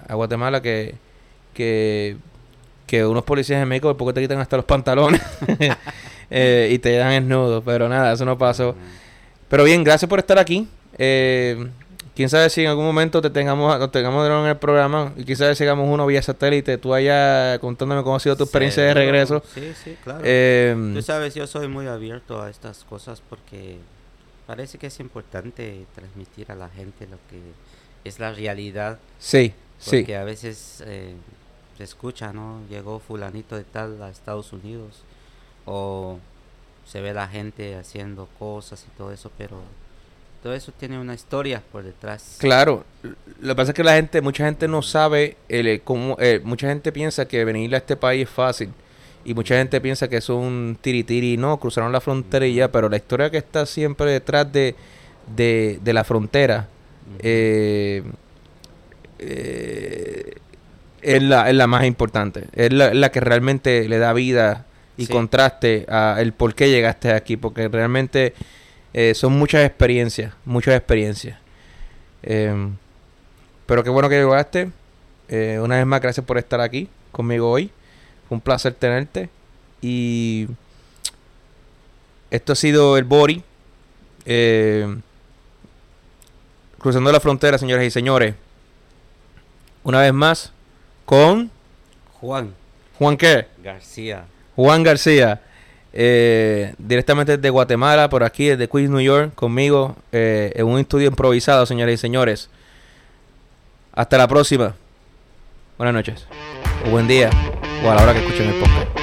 a, Guatemala que, que, que unos policías en México porque te quitan hasta los pantalones y te dan desnudo, pero nada, eso no pasó. Pero bien, gracias por estar aquí. Eh, quién sabe si en algún momento te tengamos, tengamos en el programa y quizás si hagamos uno vía satélite, tú allá contándome cómo ha sido tu experiencia de regreso. Sí, sí, claro. Eh, tú sabes, yo soy muy abierto a estas cosas porque parece que es importante transmitir a la gente lo que es la realidad. Sí, sí. Porque a veces eh, se escucha, ¿no? Llegó fulanito de tal a Estados Unidos o se ve la gente haciendo cosas y todo eso, pero todo eso tiene una historia por detrás. Claro, lo que pasa es que la gente, mucha gente no sabe, el, eh, cómo, eh, mucha gente piensa que venir a este país es fácil y mucha gente piensa que es un tiritiri, no, cruzaron la frontera y ya, pero la historia que está siempre detrás de, de, la frontera eh, es, la, es la más importante, es la, que realmente le da vida y contraste a el por qué llegaste aquí, porque realmente eh, son muchas experiencias, muchas experiencias. Em, pero qué bueno que llegaste. Eh, una vez más, gracias por estar aquí conmigo hoy. Fue un placer tenerte. Y esto ha sido el Bori. Eh, cruzando la frontera, señoras y señores. Una vez más, con Juan. ¿Juan qué? García. Juan García. Eh, directamente desde Guatemala, por aquí, desde Queens, New York, conmigo, eh, en un estudio improvisado, señores y señores. Hasta la próxima. Buenas noches, o buen día, o a la hora que escuchen el podcast.